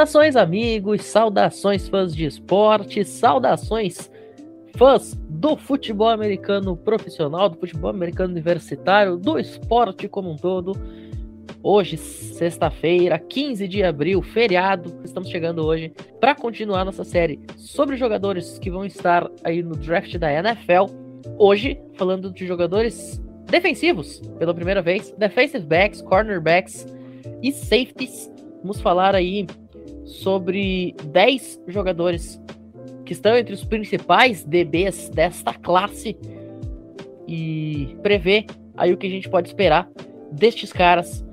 Saudações, amigos, saudações, fãs de esporte, saudações, fãs do futebol americano profissional, do futebol americano universitário, do esporte como um todo. Hoje, sexta-feira, 15 de abril, feriado, estamos chegando hoje para continuar nossa série sobre jogadores que vão estar aí no draft da NFL. Hoje, falando de jogadores defensivos, pela primeira vez, defensive backs, cornerbacks e safeties. Vamos falar aí sobre 10 jogadores que estão entre os principais DBs desta classe e prever aí o que a gente pode esperar destes caras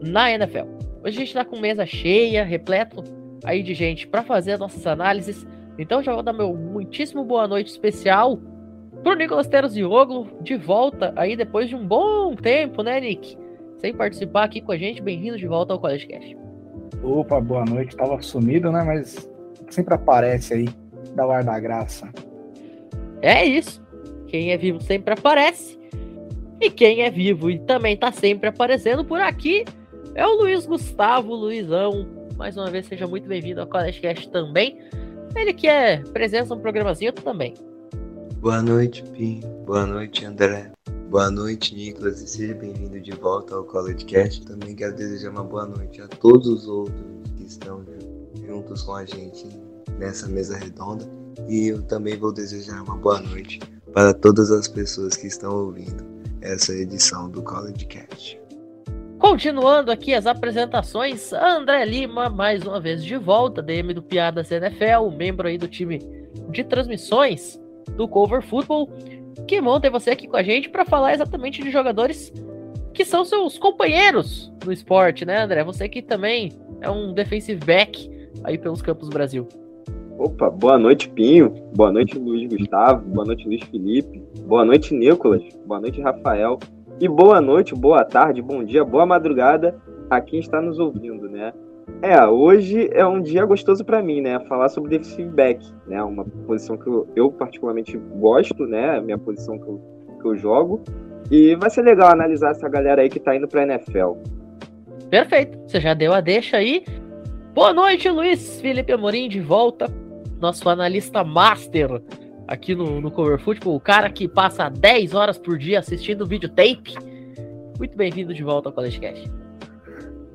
na NFL. Hoje a gente está com mesa cheia, repleto aí de gente para fazer as nossas análises. Então já vou dar meu muitíssimo boa noite especial pro Nicolas Teros de volta aí depois de um bom tempo, né, Nick? Sem participar aqui com a gente, bem-vindo de volta ao College Cast. Opa, boa noite. Tava sumido, né? Mas sempre aparece aí, dá o ar da graça. É isso. Quem é vivo sempre aparece. E quem é vivo e também tá sempre aparecendo por aqui é o Luiz Gustavo, Luizão. Mais uma vez, seja muito bem-vindo ao College Cast também. Ele que é presença no programazinho também. Boa noite, Pim. Boa noite, André. Boa noite, Nicolas, e seja bem-vindo de volta ao College Cast. Também quero desejar uma boa noite a todos os outros que estão juntos com a gente nessa mesa redonda. E eu também vou desejar uma boa noite para todas as pessoas que estão ouvindo essa edição do College Cast. Continuando aqui as apresentações, André Lima, mais uma vez de volta, DM do Piadas NFL, membro aí do time de transmissões do Cover Football. Que bom ter você aqui com a gente para falar exatamente de jogadores que são seus companheiros no esporte, né, André? Você que também é um defensive back aí pelos campos do Brasil. Opa, boa noite, Pinho. Boa noite, Luiz Gustavo. Boa noite, Luiz Felipe. Boa noite, Nicolas. Boa noite, Rafael. E boa noite, boa tarde, bom dia, boa madrugada a quem está nos ouvindo, né? É, hoje é um dia gostoso para mim, né? Falar sobre defensive back, né? Uma posição que eu, particularmente gosto, né? Minha posição que eu, que eu jogo. E vai ser legal analisar essa galera aí que tá indo pra NFL. Perfeito, você já deu a deixa aí. Boa noite, Luiz Felipe Amorim, de volta. Nosso analista master aqui no, no Cover Football, o cara que passa 10 horas por dia assistindo videotape. Muito bem-vindo de volta ao College Cast.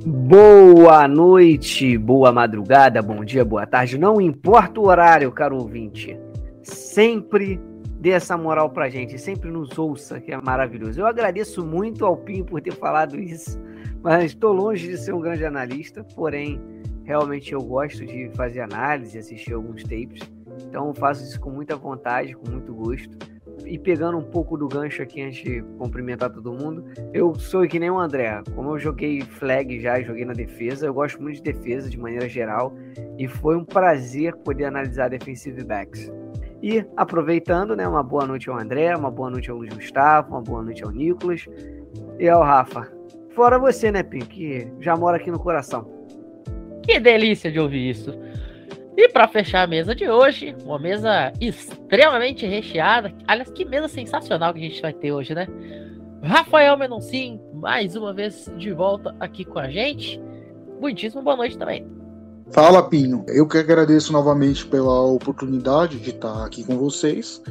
Boa noite, boa madrugada, bom dia, boa tarde, não importa o horário, caro ouvinte. Sempre dê essa moral pra gente, sempre nos ouça, que é maravilhoso. Eu agradeço muito ao Pinho por ter falado isso, mas estou longe de ser um grande analista, porém, realmente eu gosto de fazer análise, assistir alguns tapes, então faço isso com muita vontade, com muito gosto e pegando um pouco do gancho aqui antes de cumprimentar todo mundo, eu sou que nem o André. Como eu joguei flag já, joguei na defesa, eu gosto muito de defesa de maneira geral e foi um prazer poder analisar defensive backs. E aproveitando, né, uma boa noite ao André, uma boa noite ao Gustavo, uma boa noite ao Nicolas e ao Rafa. Fora você, né, Pim, que já mora aqui no coração. Que delícia de ouvir isso. E para fechar a mesa de hoje, uma mesa extremamente recheada. Aliás, que mesa sensacional que a gente vai ter hoje, né? Rafael Menoncin, mais uma vez de volta aqui com a gente. Muitíssimo boa noite também. Fala, Pinho. Eu que agradeço novamente pela oportunidade de estar aqui com vocês.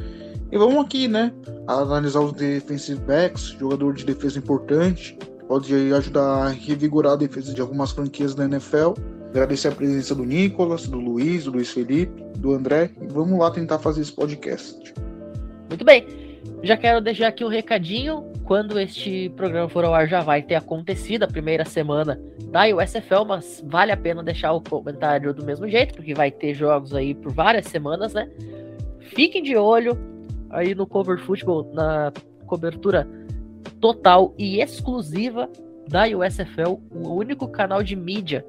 E vamos aqui, né? Analisar os defensive backs, jogador de defesa importante. Pode ajudar a revigorar a defesa de algumas franquias da NFL Agradecer a presença do Nicolas, do Luiz, do Luiz Felipe, do André. E vamos lá tentar fazer esse podcast. Muito bem. Já quero deixar aqui um recadinho. Quando este programa for ao ar, já vai ter acontecido a primeira semana da USFL, mas vale a pena deixar o comentário do mesmo jeito, porque vai ter jogos aí por várias semanas, né? Fiquem de olho aí no Cover Football, na cobertura total e exclusiva da USFL, o único canal de mídia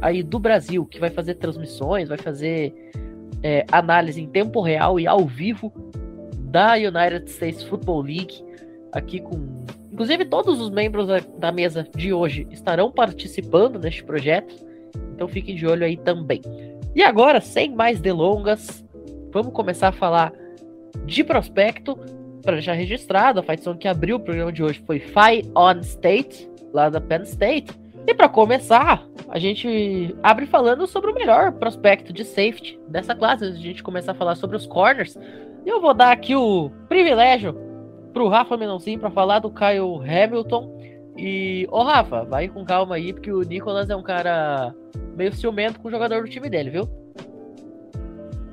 aí do Brasil, que vai fazer transmissões, vai fazer é, análise em tempo real e ao vivo da United States Football League, aqui com. Inclusive, todos os membros da mesa de hoje estarão participando neste projeto, então fiquem de olho aí também. E agora, sem mais delongas, vamos começar a falar de prospecto. Para deixar registrado, a Fight que abriu o programa de hoje foi Fi On State, lá da Penn State E para começar, a gente abre falando sobre o melhor prospecto de safety dessa classe, antes de a gente começar a falar sobre os corners. E eu vou dar aqui o privilégio pro Rafa Menonzinho para falar do Kyle Hamilton. E, ô Rafa, vai com calma aí, porque o Nicolas é um cara meio ciumento com o jogador do time dele, viu?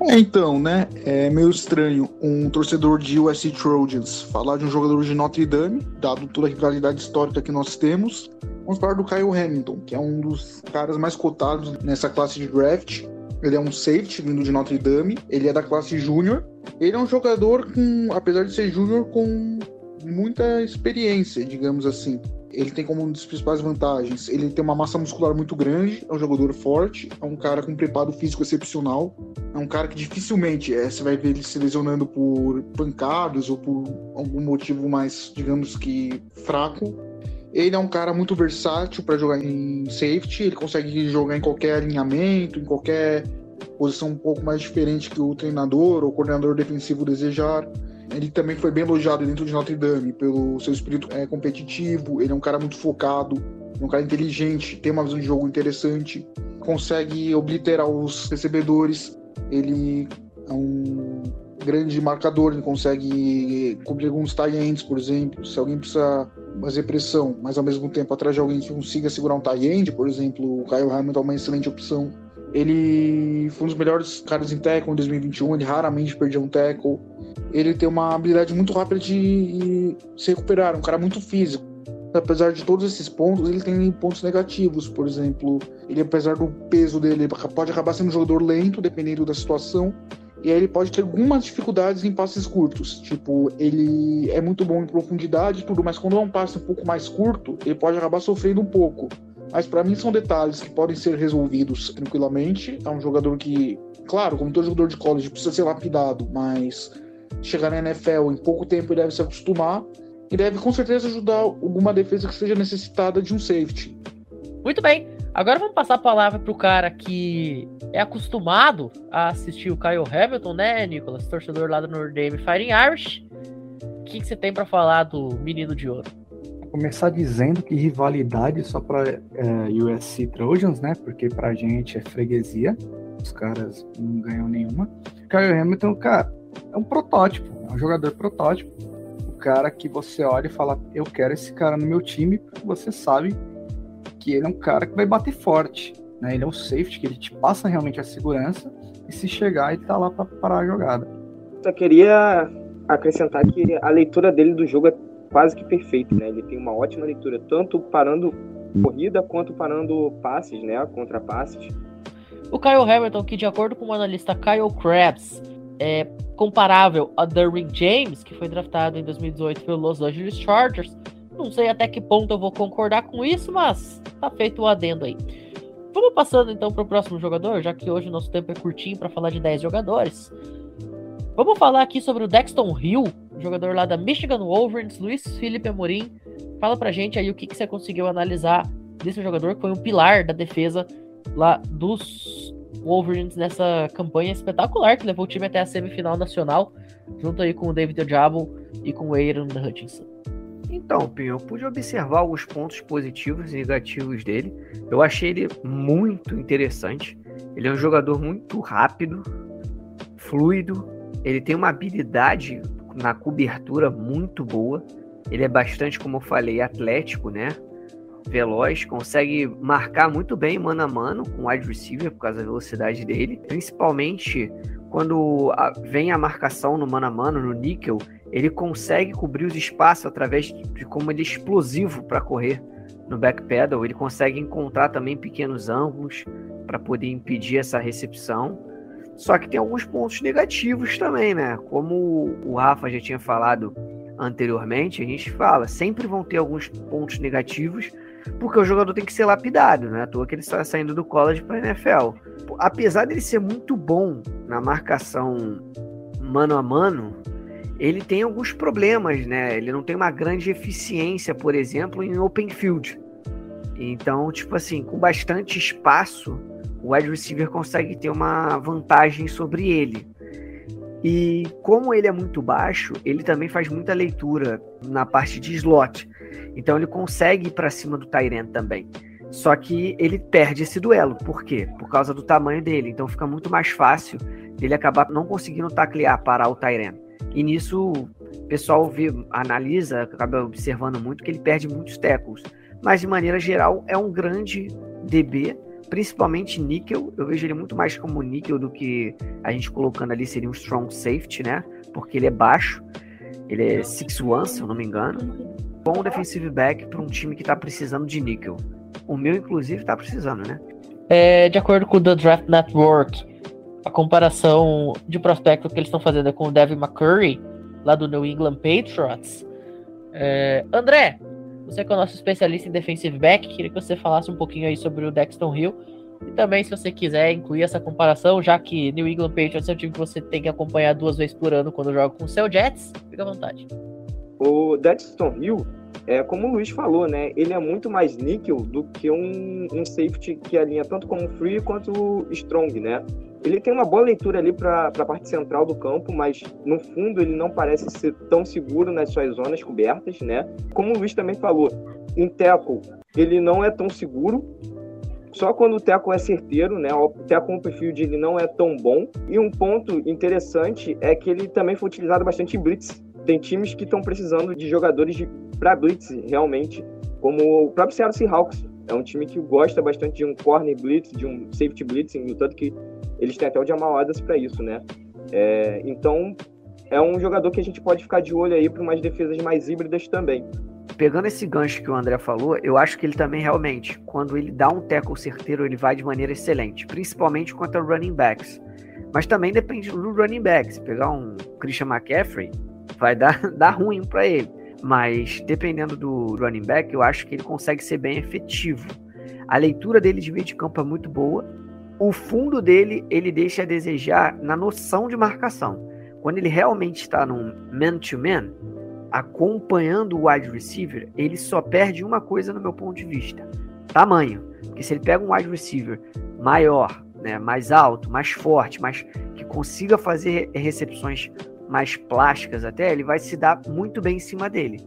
É, então, né? É meio estranho um torcedor de USC Trojans falar de um jogador de Notre Dame, dado toda a rivalidade histórica que nós temos. Vamos falar do Kyle Hamilton, que é um dos caras mais cotados nessa classe de draft. Ele é um safety vindo de Notre Dame, ele é da classe júnior. Ele é um jogador com, apesar de ser júnior, com muita experiência, digamos assim ele tem como uma das principais vantagens, ele tem uma massa muscular muito grande, é um jogador forte, é um cara com preparo físico excepcional, é um cara que dificilmente é, você vai ver ele se lesionando por pancadas ou por algum motivo mais, digamos que, fraco. Ele é um cara muito versátil para jogar em safety, ele consegue jogar em qualquer alinhamento, em qualquer posição um pouco mais diferente que o treinador ou coordenador defensivo desejar. Ele também foi bem elogiado dentro de Notre Dame pelo seu espírito é, competitivo. Ele é um cara muito focado, um cara inteligente, tem uma visão de jogo interessante, consegue obliterar os recebedores. Ele é um grande marcador, ele consegue cobrir alguns tie-ends, por exemplo. Se alguém precisa fazer pressão, mas ao mesmo tempo atrás de alguém que consiga segurar um tie-end, por exemplo, o Kyle Hamilton é uma excelente opção. Ele foi um dos melhores caras em tackle em 2021, ele raramente perdeu um tackle. Ele tem uma habilidade muito rápida de se recuperar, um cara muito físico. Apesar de todos esses pontos, ele tem pontos negativos. Por exemplo, ele, apesar do peso dele, pode acabar sendo um jogador lento, dependendo da situação. E aí ele pode ter algumas dificuldades em passes curtos. Tipo, ele é muito bom em profundidade e tudo, mas quando é um passe um pouco mais curto, ele pode acabar sofrendo um pouco. Mas para mim são detalhes que podem ser resolvidos tranquilamente. É um jogador que, claro, como todo jogador de college, precisa ser lapidado, mas chegar na NFL em pouco tempo ele deve se acostumar e deve com certeza ajudar alguma defesa que seja necessitada de um safety. Muito bem. Agora vamos passar a palavra pro cara que é acostumado a assistir o Kyle Hamilton, né, Nicolas? Torcedor lá do Notre Dame Fighting Irish. O que, que você tem para falar do menino de ouro? Começar dizendo que rivalidade só para é, USC Trojans, né? Porque pra gente é freguesia. Os caras não ganham nenhuma. Kyle Hamilton, cara, é um protótipo, é um jogador protótipo. O cara que você olha e fala, eu quero esse cara no meu time, porque você sabe que ele é um cara que vai bater forte. Né? Ele é um safety, que ele te passa realmente a segurança e se chegar, ele tá lá para parar a jogada. Só queria acrescentar que a leitura dele do jogo é quase que perfeito, né? Ele tem uma ótima leitura, tanto parando corrida quanto parando passes, né? Contra passes. O Kyle Hamilton, que de acordo com o analista Kyle Krabs, é comparável a Derwin James, que foi draftado em 2018 pelo Los Angeles Chargers. Não sei até que ponto eu vou concordar com isso, mas tá feito o adendo aí. Vamos passando então para o próximo jogador, já que hoje o nosso tempo é curtinho para falar de 10 jogadores. Vamos falar aqui sobre o Dexton Hill, jogador lá da Michigan Wolverines, Luiz Felipe Amorim. Fala pra gente aí o que, que você conseguiu analisar desse jogador que foi um pilar da defesa lá dos Wolverines nessa campanha espetacular que levou o time até a semifinal nacional, junto aí com o David Ojabo e com o Aaron Hutchinson. Então, Pinho, eu pude observar alguns pontos positivos e negativos dele. Eu achei ele muito interessante. Ele é um jogador muito rápido, fluido, ele tem uma habilidade na cobertura muito boa. Ele é bastante, como eu falei, atlético, né? Veloz, consegue marcar muito bem mano a mano com o wide receiver por causa da velocidade dele. Principalmente quando vem a marcação no mano a mano, no níquel, ele consegue cobrir os espaços através de como ele é explosivo para correr no backpedal. Ele consegue encontrar também pequenos ângulos para poder impedir essa recepção. Só que tem alguns pontos negativos também, né? Como o Rafa já tinha falado anteriormente, a gente fala, sempre vão ter alguns pontos negativos, porque o jogador tem que ser lapidado, né? À toa que ele está saindo do college para NFL. Apesar dele ser muito bom na marcação mano a mano, ele tem alguns problemas, né? Ele não tem uma grande eficiência, por exemplo, em open field. Então, tipo assim, com bastante espaço, o wide receiver consegue ter uma vantagem sobre ele. E como ele é muito baixo, ele também faz muita leitura na parte de slot. Então ele consegue ir para cima do Tyrant também. Só que ele perde esse duelo. Por quê? Por causa do tamanho dele. Então fica muito mais fácil ele acabar não conseguindo taclear, parar o Tyrene. E nisso o pessoal vê, analisa, acaba observando muito que ele perde muitos tackles. Mas de maneira geral é um grande DB, principalmente níquel. Eu vejo ele muito mais como níquel do que a gente colocando ali seria um strong safety, né? Porque ele é baixo. Ele é 6'1, se eu não me engano. Bom defensive back para um time que está precisando de níquel. O meu, inclusive, está precisando, né? É, de acordo com o The Draft Network, a comparação de prospecto que eles estão fazendo é com o Devin McCurry, lá do New England Patriots. É, André, você que é o nosso especialista em defensive back, queria que você falasse um pouquinho aí sobre o Dexton Hill. E também, se você quiser incluir essa comparação, já que New England Patriots é um time que você tem que acompanhar duas vezes por ano quando joga com o seu Jets, fica à vontade. O Dexton Hill, é, como o Luiz falou, né? Ele é muito mais níquel do que um, um safety que alinha tanto como free quanto strong, né? Ele tem uma boa leitura ali para a parte central do campo, mas no fundo ele não parece ser tão seguro nas suas zonas cobertas, né? Como o Luiz também falou, em tackle ele não é tão seguro, só quando o tackle é certeiro, né? O tackle on perfil ele não é tão bom. E um ponto interessante é que ele também foi utilizado bastante em blitz. Tem times que estão precisando de jogadores para blitz, realmente, como o próprio Seattle Seahawks. É um time que gosta bastante de um corner blitz, de um safety blitz, no tanto que eles têm até o Jamal Adams para isso, né? É, então, é um jogador que a gente pode ficar de olho aí para umas defesas mais híbridas também. Pegando esse gancho que o André falou, eu acho que ele também realmente, quando ele dá um tackle certeiro, ele vai de maneira excelente, principalmente contra running backs. Mas também depende do running back. Se pegar um Christian McCaffrey, vai dar, dar ruim para ele. Mas dependendo do running back, eu acho que ele consegue ser bem efetivo. A leitura dele de meio de campo é muito boa o fundo dele ele deixa a desejar na noção de marcação. Quando ele realmente está num man-to-man, acompanhando o wide receiver, ele só perde uma coisa no meu ponto de vista: tamanho. Porque se ele pega um wide receiver maior, né, mais alto, mais forte, mais que consiga fazer recepções mais plásticas até, ele vai se dar muito bem em cima dele.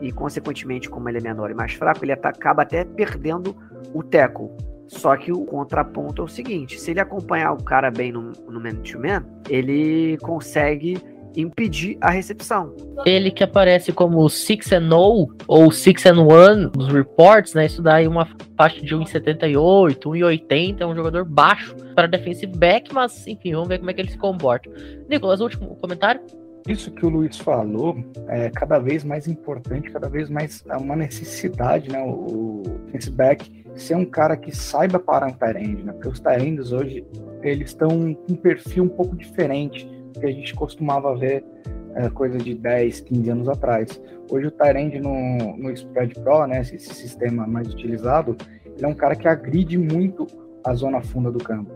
E, consequentemente, como ele é menor e mais fraco, ele acaba até perdendo o tackle. Só que o contraponto é o seguinte: se ele acompanhar o cara bem no, no man-to-man, ele consegue impedir a recepção. Ele que aparece como 6 and 0 ou 6 and 1 nos reports, né? Isso dá aí uma faixa de 1,78, 1,80, é um jogador baixo para defensive back, mas enfim, vamos ver como é que ele se comporta. Nicolas, último comentário? Isso que o Luiz falou é cada vez mais importante, cada vez mais é uma necessidade, né? O defensive back ser um cara que saiba parar um Tyrande, né? Porque os Tyrands hoje, eles estão com um perfil um pouco diferente do que a gente costumava ver é, coisa de 10, 15 anos atrás. Hoje o Tyrande no, no Spread Pro, né, esse, esse, sistema mais utilizado, ele é um cara que agride muito a zona funda do campo.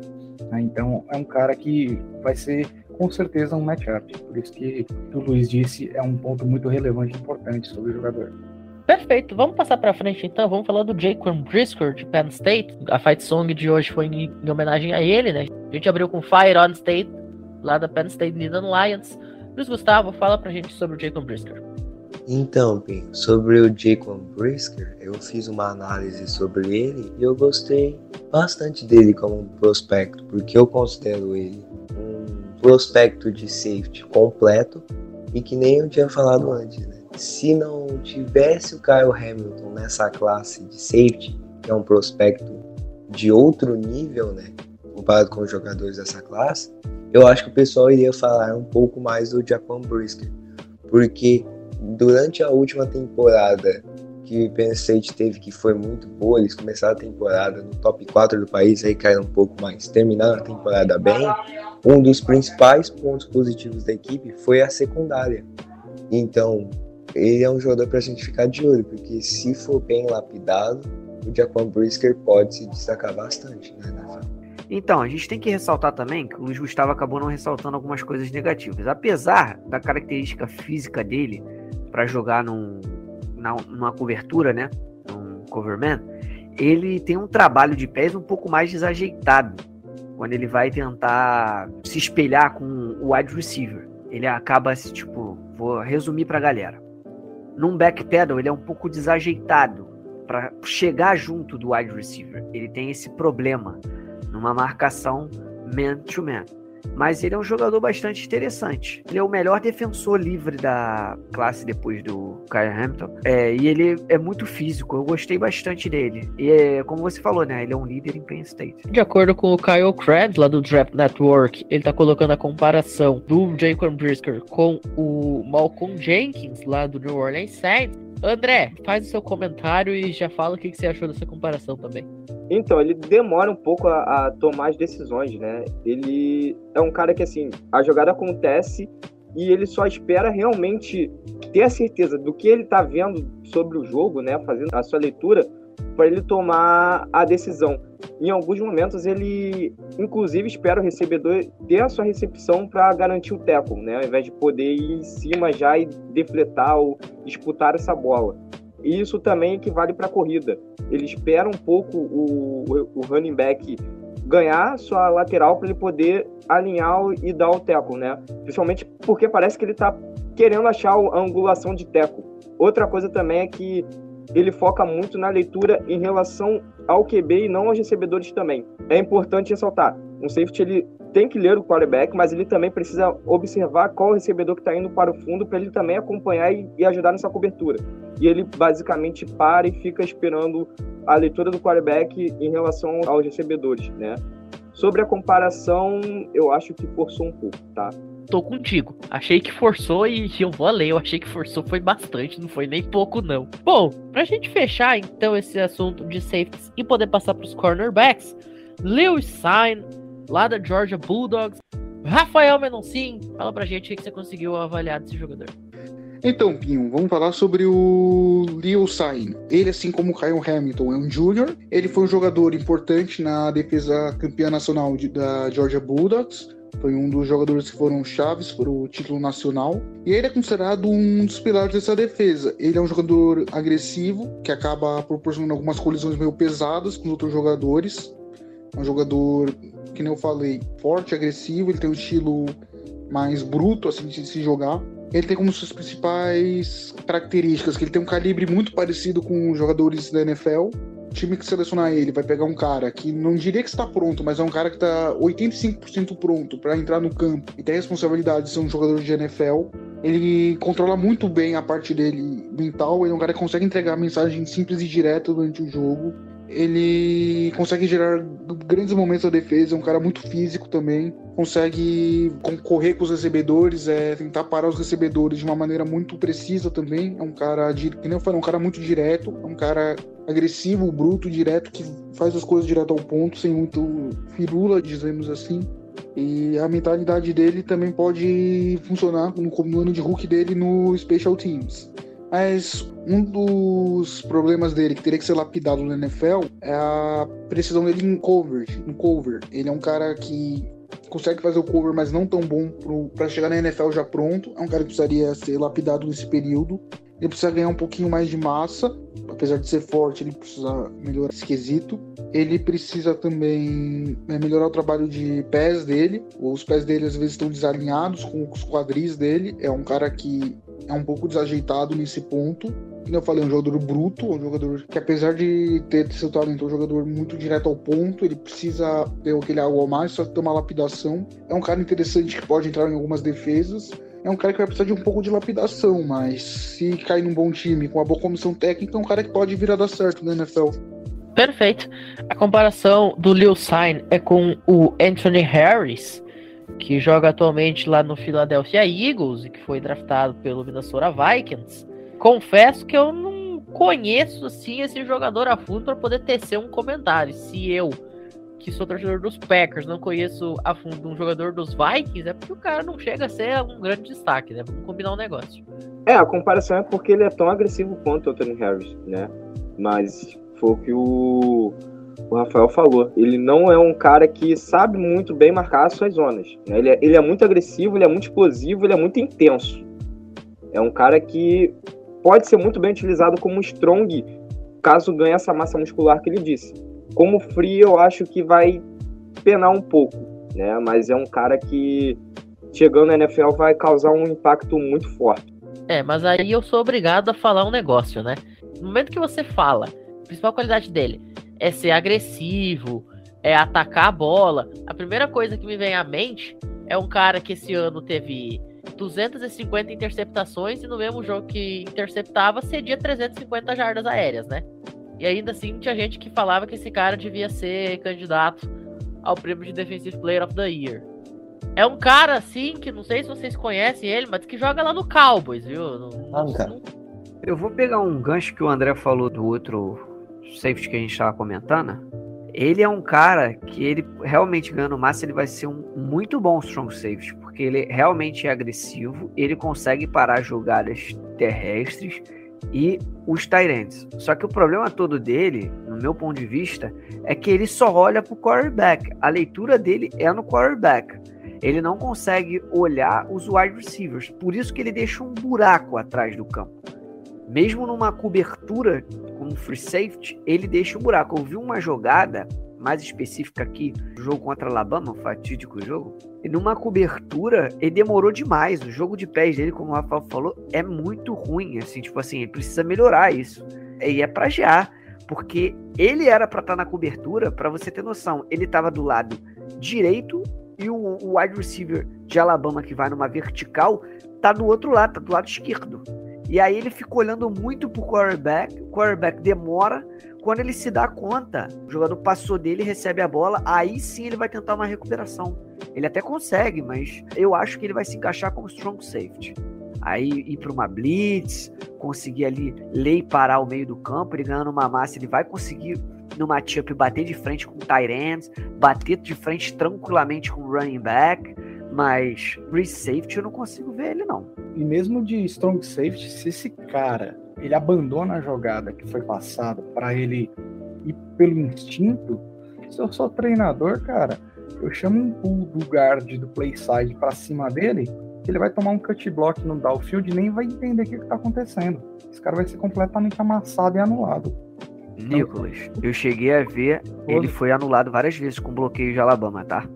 Né? Então é um cara que vai ser com certeza um matchup. Por isso que o Luiz disse é um ponto muito relevante e importante sobre o jogador. Perfeito, vamos passar para frente então. Vamos falar do Jacob Brisker de Penn State. A fight song de hoje foi em, em, homenagem a ele, né? A gente abriu com Fire on State, lá da Penn State Needham Lions. Luiz Gustavo, fala pra gente sobre o Jacob Brisker. Então, Pim, sobre o Jacob Brisker, eu fiz uma análise sobre ele e eu gostei bastante dele como prospecto, porque eu considero ele um prospecto de safety completo e que nem eu tinha falado antes, né? Se não tivesse o Kyle Hamilton nessa classe de safety, que é um prospecto de outro nível, né, comparado com os jogadores dessa classe, eu acho que o pessoal iria falar um pouco mais do Japan Brisker, porque durante a última temporada que o Penn State teve, que foi muito boa, eles começaram a temporada no top 4 do país, aí caíram um pouco mais, terminaram a temporada bem, um dos principais pontos positivos da equipe foi a secundária. Então, ele é um jogador para a gente ficar de olho, porque se for bem lapidado, o Jaquan Brisker pode se destacar bastante né, na Então, a gente tem que ressaltar também que o Luiz Gustavo acabou não ressaltando algumas coisas negativas. Apesar da característica física dele para jogar num, na, numa cobertura, né? Num coverman, ele tem um trabalho de pés um pouco mais desajeitado quando ele vai tentar se espelhar com o wide receiver. Ele acaba, tipo, vou resumir para a galera. Num backpedal, ele é um pouco desajeitado. para chegar junto do wide receiver. Ele tem esse problema numa marcação man-to-man. -man mas ele é um jogador bastante interessante. Ele é o melhor defensor livre da classe depois do Kyle Hamilton. É, e ele é muito físico, eu gostei bastante dele. E é, como você falou, né? Ele é um líder em Penn State. De acordo com o Kyle Krabs, lá do Draft Network, ele tá colocando a comparação do Jacob Brisker com o Malcolm Jenkins, lá do New Orleans Saints. André, faz o seu comentário e já fala o que você achou dessa comparação também. Então, ele demora um pouco a, a, tomar as decisões, né? Ele é um cara que, assim, a jogada acontece e ele só espera realmente ter a certeza do que ele está vendo sobre o jogo, né? Fazendo a sua leitura para ele tomar a decisão. Em alguns momentos ele, inclusive, espera o recebedor ter a sua recepção para garantir o tackle, né? Ao invés de poder ir em cima já e defletar ou disputar essa bola. E isso também equivale para a corrida. Ele espera um pouco o, o running back ganhar sua lateral para ele poder alinhar e dar o teco, né? Principalmente porque parece que ele está querendo achar a angulação de teco. Outra coisa também é que ele foca muito na leitura em relação ao QB e não aos recebedores também. É importante ressaltar, um safety ele tem que ler o quarterback, mas ele também precisa observar qual recebedor que está indo para o fundo para ele também acompanhar e, e, ajudar nessa cobertura. E ele basicamente para e fica esperando a leitura do quarterback em relação aos recebedores, né? Sobre a comparação, eu acho que forçou um pouco, tá? Tô contigo. Achei que forçou e eu vou além. Eu achei que forçou foi bastante, não foi nem pouco, não. Bom, pra gente fechar então esse assunto de safeties e poder passar pros cornerbacks, Lewis Sign lá da Georgia Bulldogs. Rafael Menoncin, fala pra gente o que você conseguiu avaliar desse jogador. Então, Pinho, vamos falar sobre o Leo Sain. Ele, assim como o Kyle Hamilton, é um júnior. Ele foi um jogador importante na defesa campeã nacional de, da Georgia Bulldogs. Foi um dos jogadores que foram chaves para o título nacional. E ele é considerado um dos pilares dessa defesa. Ele é um jogador agressivo, que acaba proporcionando algumas colisões meio pesadas com os outros jogadores. É um jogador que nem eu falei, forte, agressivo, ele tem um estilo mais bruto assim de se jogar. Ele tem como suas principais características que ele tem um calibre muito parecido com jogadores da NFL. Time que selecionar ele vai pegar um cara que não diria que está pronto, mas é um cara que está 85% pronto para entrar no campo e tem a responsabilidade de ser um jogador de NFL. Ele controla muito bem a parte dele mental, ele é um cara que consegue entregar mensagem simples e direta durante o jogo ele consegue gerar grandes momentos da defesa, é um cara muito físico também, consegue concorrer com os recebedores, é, tentar parar os recebedores de uma maneira muito precisa também. É um cara, que nem eu falei, é um cara muito direto, é um cara agressivo, bruto, direto, que faz as coisas direto ao ponto, sem muito firula, dizemos assim. E a mentalidade dele também pode funcionar no, no ano de Hulk dele no Special Teams. Mas um dos problemas dele que teria que ser lapidado no NFL é a precisão dele em cover, no cover. Ele é um cara que consegue fazer o cover, mas não tão bom para chegar na NFL já pronto. É um cara que precisaria ser lapidado nesse período. Ele precisa ganhar um pouquinho mais de massa, apesar de ser forte, ele precisa melhorar esse quesito. Ele precisa também é, melhorar o trabalho de pés dele. Os pés dele às vezes estão desalinhados com os quadris dele. É um cara que é um pouco desajeitado nesse ponto. Como eu falei, é um jogador bruto, um jogador que apesar de ter seu talento, é um jogador muito direto ao ponto, ele precisa ter aquele algo a mais, só ter uma lapidação. É um cara interessante que pode entrar em algumas defesas. É um cara que vai precisar de um pouco de lapidação, mas se cair num bom time, com uma boa comissão técnica, é um cara que pode vir a dar certo na NFL. Perfeito. A comparação do Lil Sign é com o Anthony Harris, que joga atualmente lá no Philadelphia Eagles e que foi draftado pelo Minnesota Vikings. Confesso que eu não conheço assim esse jogador a fundo para poder tecer um comentário. Se eu, que sou torcedor dos Packers, não conheço a fundo um jogador dos Vikings, é porque o cara não chega a ser um grande destaque, né? Vamos combinar um negócio. É, a comparação é porque ele é tão agressivo quanto o Tony Harris, né? Mas foi o que o o Rafael falou. Ele não é um cara que sabe muito bem marcar as suas zonas. Né? Ele, é, ele é muito agressivo, ele é muito explosivo, ele é muito intenso. É um cara que pode ser muito bem utilizado como strong caso ganhe essa massa muscular que ele disse. Como free, eu acho que vai penar um pouco, né? Mas é um cara que chegando na NFL vai causar um impacto muito forte. É, mas aí eu sou obrigado a falar um negócio, né? No momento que você fala principal qualidade dele é ser agressivo, é atacar a bola. A primeira coisa que me vem à mente é um cara que esse ano teve 250 interceptações e no mesmo jogo que interceptava cedia 350 jardas aéreas, né? E ainda assim tinha gente que falava que esse cara devia ser candidato ao prêmio de Defensive Player of the Year. É um cara assim que não sei se vocês conhecem ele, mas que joga lá no Cowboys, viu? Não, Ah, Eu vou pegar um gancho que o André falou do outro safety que a gente estava comentando. Ele é um cara que ele realmente ganhando massa, ele vai ser um muito bom strong safety, porque ele realmente é agressivo, ele consegue parar jogadas terrestres e os ends. Só que o problema todo dele, no meu ponto de vista, é que ele só olha pro quarterback. A leitura dele é no quarterback. Ele não consegue olhar os wide receivers. Por isso que ele deixa um buraco atrás do campo. Mesmo numa cobertura como free safety, ele deixa um buraco. Eu vi uma jogada mais específica aqui, jogo contra Alabama, um fatídico jogo. E numa cobertura, ele demorou demais. O jogo de pés dele, como o Rafael falou, é muito ruim. Assim, tipo assim, ele precisa melhorar isso. E é pra já. Porque ele era pra estar na cobertura, pra você ter noção. Ele tava do lado direito e o, o wide receiver de Alabama, que vai numa vertical, tá do outro lado, tá do lado esquerdo. E aí ele fica olhando muito pro quarterback, o quarterback demora, quando ele se dá conta, o jogador passou dele, recebe a bola, aí sim ele vai tentar uma recuperação. Ele até consegue, mas eu acho que ele vai se encaixar como strong safety. Aí ir para uma blitz, conseguir ali ler e parar o meio do campo, ele ganhando uma massa, ele vai conseguir no matchup bater de frente com o tight ends, bater de frente tranquilamente com o running back, mas free safety eu não consigo ver ele não. E mesmo de strong safety, se esse cara ele abandona a jogada que foi passada para ele ir pelo instinto, se eu sou treinador, cara, eu chamo um pull do guard do play side para cima dele, ele vai tomar um cut block no downfield e nem vai entender o que, que tá acontecendo. Esse cara vai ser completamente amassado e anulado. Nicolas, eu cheguei a ver, ele foi anulado várias vezes com bloqueio de Alabama, tá?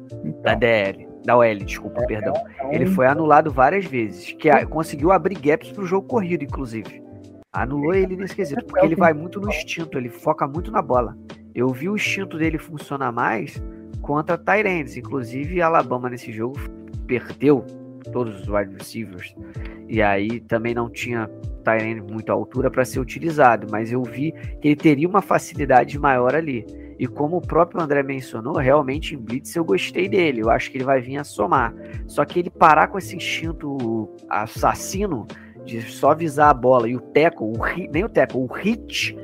Da Então, DL, da OL, desculpa, perdão. então, Ele foi anulado várias vezes, que a- conseguiu abrir gaps pro jogo corrido, inclusive. Anulou ele nesse quesito, porque ele vai muito no instinto, ele foca muito na bola. Eu vi o instinto dele funcionar mais contra Tyrants, inclusive Alabama nesse jogo perdeu todos os wide receivers. E aí também não tinha Tyrant muito à altura para ser utilizado, mas eu vi que ele teria uma facilidade maior ali. E como o próprio André mencionou, realmente em Blitz eu gostei dele. Eu acho que ele vai vir a somar. Só que ele parar com esse instinto assassino de só visar a bola e o tackle, o hit, nem o tackle, o hit,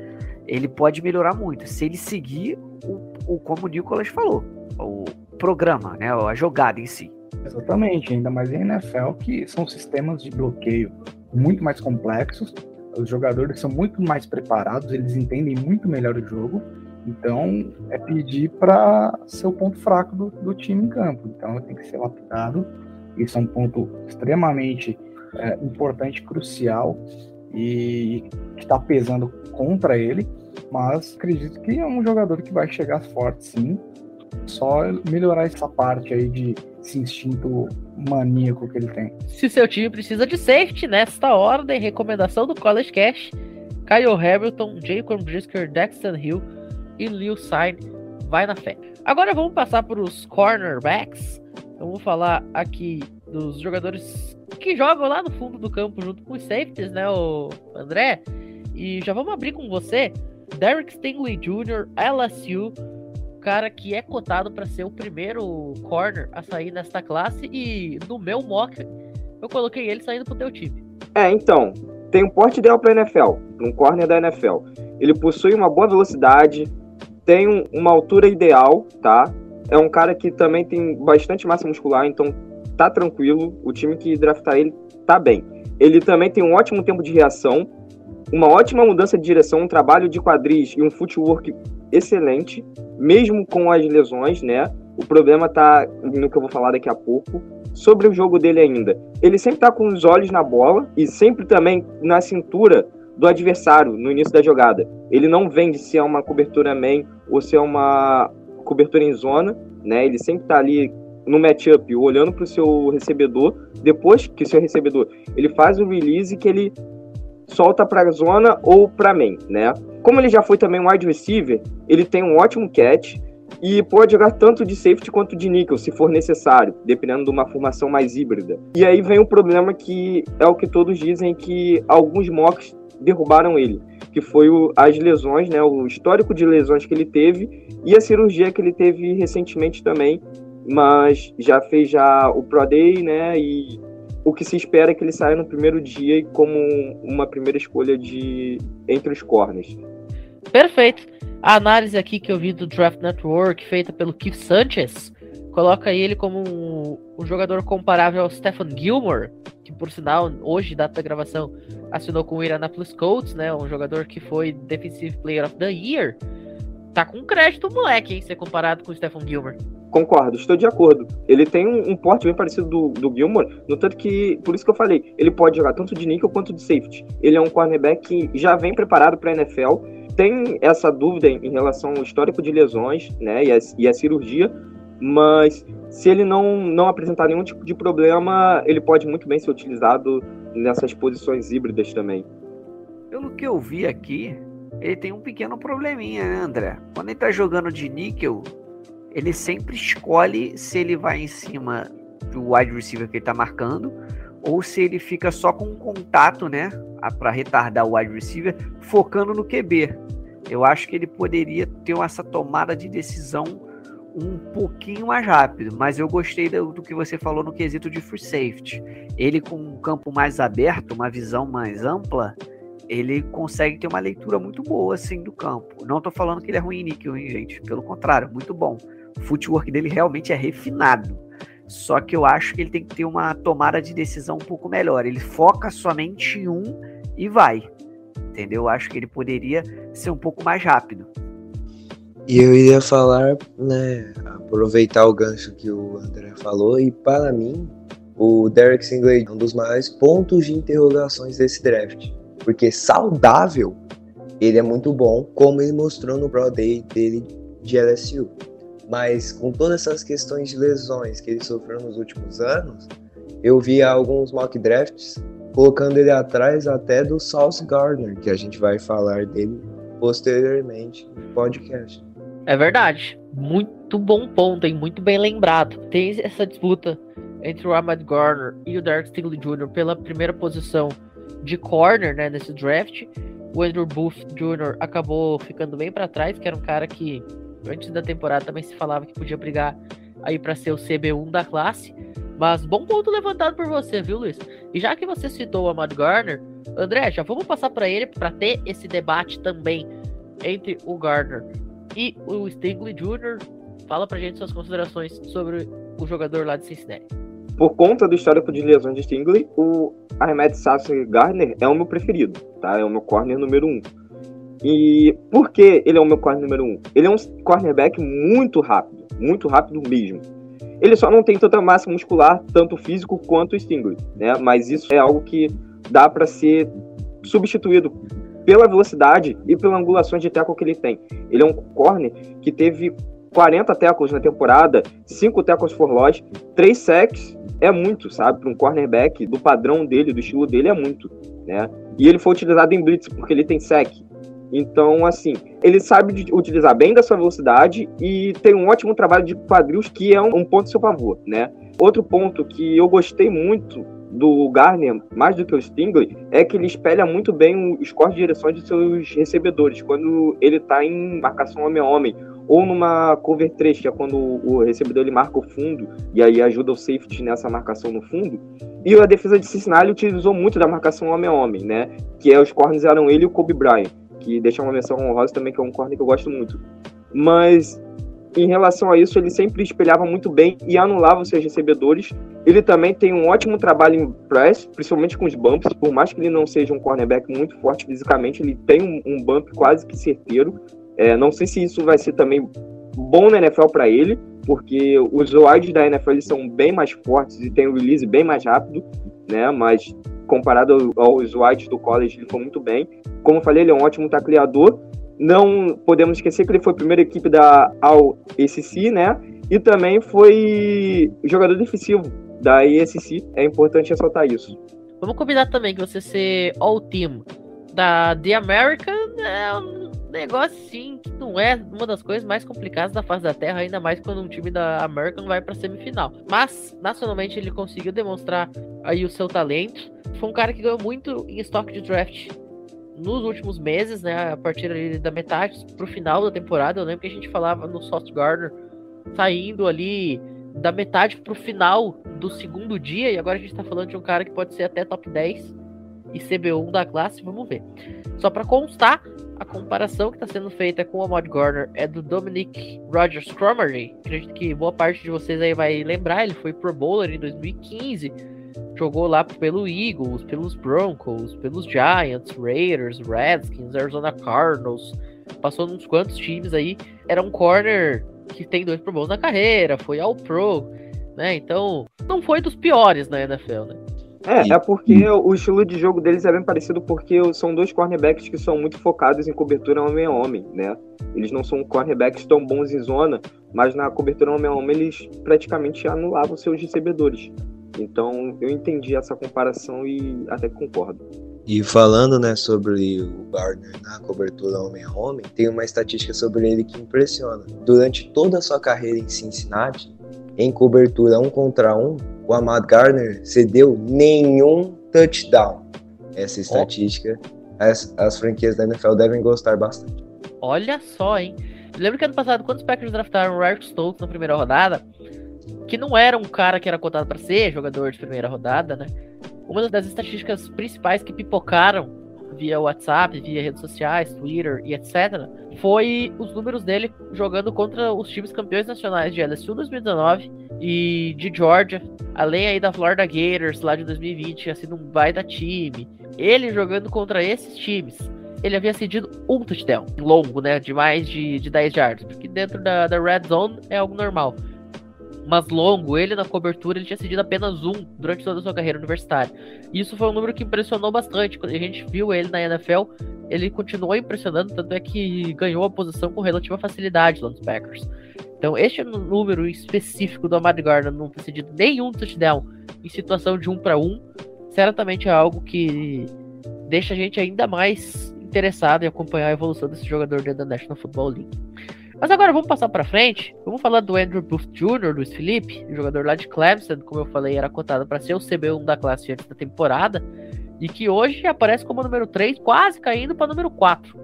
ele pode melhorar muito. Se ele seguir o, o como o Nicolas falou, o programa, né, a jogada em si. Exatamente, ainda mais em NFL, que são sistemas de bloqueio muito mais complexos, os jogadores são muito mais preparados, eles entendem muito melhor o jogo, então é pedir para ser o ponto fraco do, do time em campo. Então tem que ser lapidado, isso é um ponto extremamente é, importante, crucial e que está pesando contra ele, mas acredito que é um jogador que vai chegar forte sim, só melhorar essa parte aí de esse instinto maníaco que ele tem. Se seu time precisa de safety, nesta ordem, recomendação do College Cash, Kyle Hamilton, Jacob Brisker, Dexter Hill e Lil Sign, vai na fé. Agora vamos passar para os cornerbacks. Vamos falar aqui dos jogadores que jogam lá no fundo do campo junto com os safeties, né, o André? E já vamos abrir com você, Derek Stingley Jr., LSU, cara que é cotado para ser o primeiro corner a sair nesta classe e no meu mock eu coloquei ele saindo pro teu time. É, então, tem um porte ideal para NFL, um corner da NFL. Ele possui uma boa velocidade, tem um- uma altura ideal, tá? É um cara que também tem bastante massa muscular, então tá tranquilo. O time que draftar ele tá bem. Ele também tem um ótimo tempo de reação, uma ótima mudança de direção, um trabalho de quadris e um footwork excelente, mesmo com as lesões, né? O problema tá no que eu vou falar daqui a pouco. Sobre o jogo dele ainda, ele sempre tá com os olhos na bola e sempre também na cintura do adversário no início da jogada. Ele não vem de se é uma cobertura man ou se é uma cobertura em zona, né? Ele sempre tá ali no matchup, olhando para o seu recebedor. Depois que o seu recebedor ele faz o release, que ele solta para zona ou para main, né? Como ele já foi também um wide receiver, ele tem um ótimo catch e pode jogar tanto de safety quanto de nickel, se for necessário, dependendo de uma formação mais híbrida. E aí vem o problema que é o que todos dizem que alguns mocks derrubaram ele, que foi o, as lesões, né, o histórico de lesões que ele teve e a cirurgia que ele teve recentemente também, mas já fez já o Pro Day, né, e o que se espera é que ele saia no primeiro dia como uma primeira escolha de entre os corners. Perfeito. A análise aqui que eu vi do Draft Network, feita pelo Keith Sanchez, coloca ele como um, um jogador comparável ao Stephen Gilmore, que por sinal, hoje, data da gravação, assinou com o Indianapolis Colts, né? Um jogador que foi Defensive Player of the Year. Tá com crédito moleque, hein? Ser comparado com o Stephen Gilmore. Concordo, estou de acordo. Ele tem um, um porte bem parecido do, do Gilmore, no tanto que, por isso que eu falei, ele pode jogar tanto de nickel quanto de safety. Ele é um cornerback que já vem preparado para a NFL tem essa dúvida em, relação ao histórico de lesões, né, e a, e a cirurgia, mas se ele não, não apresentar nenhum tipo de problema, ele pode muito bem ser utilizado nessas posições híbridas também. Pelo que eu vi aqui, ele tem um pequeno probleminha, né, André? Quando ele tá jogando de níquel, ele sempre escolhe se ele vai em cima do wide receiver que ele tá marcando ou se ele fica só com um contato, né, para retardar o wide receiver, focando no QB. Eu acho que ele poderia ter essa tomada de decisão um pouquinho mais rápido, mas eu gostei do, do, que você falou no quesito de free safety. Ele com um campo mais aberto, uma visão mais ampla, ele consegue ter uma leitura muito boa assim do campo. Não estou falando que ele é ruim níquel, hein, gente? Pelo contrário, muito bom. O footwork dele realmente é refinado. Só que eu acho que ele tem que ter uma tomada de decisão um pouco melhor. Ele foca somente em um e vai. Entendeu? Eu acho que ele poderia ser um pouco mais rápido. E eu iria falar, né, aproveitar o gancho que o André falou, e para mim, o Derek Singley é um dos maiores pontos de interrogações desse draft. Porque saudável, ele é muito bom, como ele mostrou no Pro Day dele de LSU. Mas com todas essas questões de lesões que ele sofreu nos últimos anos, eu vi alguns mock drafts colocando ele atrás até do Sauce Gardner, que a gente vai falar dele posteriormente no podcast. É verdade. Muito bom ponto, hein? Muito bem lembrado. Tem essa disputa entre o Ahmad Gardner e o Derek Stingley Jr. pela primeira posição de corner, né, nesse draft. O Andrew Booth Jr. acabou ficando bem para trás, que era um cara que antes da temporada também se falava que podia brigar aí para ser o CB1 da classe. Mas bom ponto levantado por você, viu, Luiz? E já que você citou o Ahmad Garner, André, já vamos passar para ele para ter esse debate também entre o Gardner e o Stingley Jr. Fala pra gente suas considerações sobre o jogador lá de Cincinnati. Por conta do histórico de lesões de Stingley, o Ahmed Sassi Gardner é o meu preferido, tá? É o meu corner número um. E por que ele é o meu corner número um? Ele é um cornerback muito rápido, muito rápido mesmo. Ele só não tem tanta massa muscular, tanto físico quanto o Stingley, né? Mas isso é algo que dá para ser substituído pela velocidade e pela angulação de tackle que ele tem. Ele é um corner que teve 40 tackles na temporada, 5 tackles for loss, 3 sacks, é muito, sabe? Para um cornerback do padrão dele, do estilo dele, é muito, né? E ele foi utilizado em blitz porque ele tem sack. Então, assim, ele sabe utilizar bem da sua velocidade e tem um ótimo trabalho de quadris que é um, um ponto a seu favor, né? Outro ponto que eu gostei muito do Garner, mais do que o Stingley, é que ele espelha muito bem os cortes de direção de seus recebedores, quando ele está em marcação homem a homem, ou numa cover 3, que é quando o recebedor ele marca o fundo e aí ajuda o safety nessa marcação no fundo. E a defesa de Cincinnati utilizou muito da marcação homem a homem, né? Que é os corners eram ele e o Kobe Bryant que deixa uma menção honrosa também, que é um corner que eu gosto muito. Mas em relação a isso, ele sempre espelhava muito bem e anulava os seus recebedores. Ele também tem um ótimo trabalho em press, principalmente com os bumps. Por mais que ele não seja um cornerback muito forte fisicamente, ele tem um, um bump quase que certeiro. É, não sei se isso vai ser também bom na NFL para ele, porque os wides da NFL são bem mais fortes e tem o release bem mais rápido, né? Mas comparado aos wides do college, ele foi muito bem. Como eu falei, ele é um ótimo tacleador. Não podemos esquecer que ele foi a primeira equipe da All ACC, né? E também foi jogador defensivo da ESC. É importante ressaltar isso. Vamos combinar também que você ser All Team Da The American é um negócio sim que não é uma das coisas mais complicadas da face da Terra, ainda mais quando um time da American vai para semifinal. Mas nacionalmente ele conseguiu demonstrar aí o seu talento. Foi um cara que ganhou muito em estoque de draft nos últimos meses, né? A partir ali da metade pro final da temporada. Eu lembro que a gente falava no Soft Garden saindo ali da metade pro final do segundo dia, e agora a gente tá falando de um cara que pode ser até top 10 e CB1 da classe, vamos ver. Só para constar, a comparação que está sendo feita com o Ahmad Gardner é do Dominic Rogers Cromartie. Acredito que boa parte de vocês aí vai lembrar, ele foi Pro Bowler em 2015, jogou lá pelo Eagles, pelos Broncos, pelos Giants, Raiders, Redskins, Arizona Cardinals, passou uns quantos times aí. Era um corner que tem dois Pro Bowls na carreira, foi ao Pro, né? Então, não foi dos piores na NFL, né? É, é porque o estilo de jogo deles é bem parecido porque são dois cornerbacks que são muito focados em cobertura homem a homem, né? Eles não são cornerbacks tão bons em zona, mas na cobertura homem a homem eles praticamente anulavam seus recebedores. Então eu entendi essa comparação e até concordo. E falando né, sobre o Gardner na cobertura homem a homem, tem uma estatística sobre ele que impressiona. Durante toda a sua carreira em Cincinnati, em cobertura um contra um, o Ahmad Gardner cedeu nenhum touchdown. Essa estatística, as, as franquias da NFL devem gostar bastante. Olha só, hein? Lembra que ano passado, quando os Packers draftaram o Eric Stokes na primeira rodada, que não era um cara que era cotado para ser jogador de primeira rodada, né? Uma das estatísticas principais que pipocaram via WhatsApp, via redes sociais, Twitter e etc., foi os números dele jogando contra os times campeões nacionais de LSU 2019 e de Georgia, além aí da Florida Gators lá de 2020, assim, um baita time. Ele jogando contra esses times, ele havia cedido um touchdown longo, né, de mais de, de 10 yards, porque dentro da, da red zone é algo normal mas longo, ele na cobertura ele tinha cedido apenas um durante toda a sua carreira universitária. E isso foi um número que impressionou bastante. Quando a gente viu ele na NFL, ele continuou impressionando, tanto é que ganhou a posição com relativa facilidade lá nos Packers. Então, este número específico do Amad Gardner não ter cedido nenhum touchdown em situação de um para um, certamente é algo que deixa a gente ainda mais interessado em acompanhar a evolução desse jogador dentro da National Football League. Mas agora vamos passar para frente. Vamos falar do Andrew Booth Jr., Luiz Felipe, jogador lá de Clemson, como eu falei, era cotado para ser o CB1 da classe antes da temporada, e que hoje aparece como número 3, quase caindo para número 4.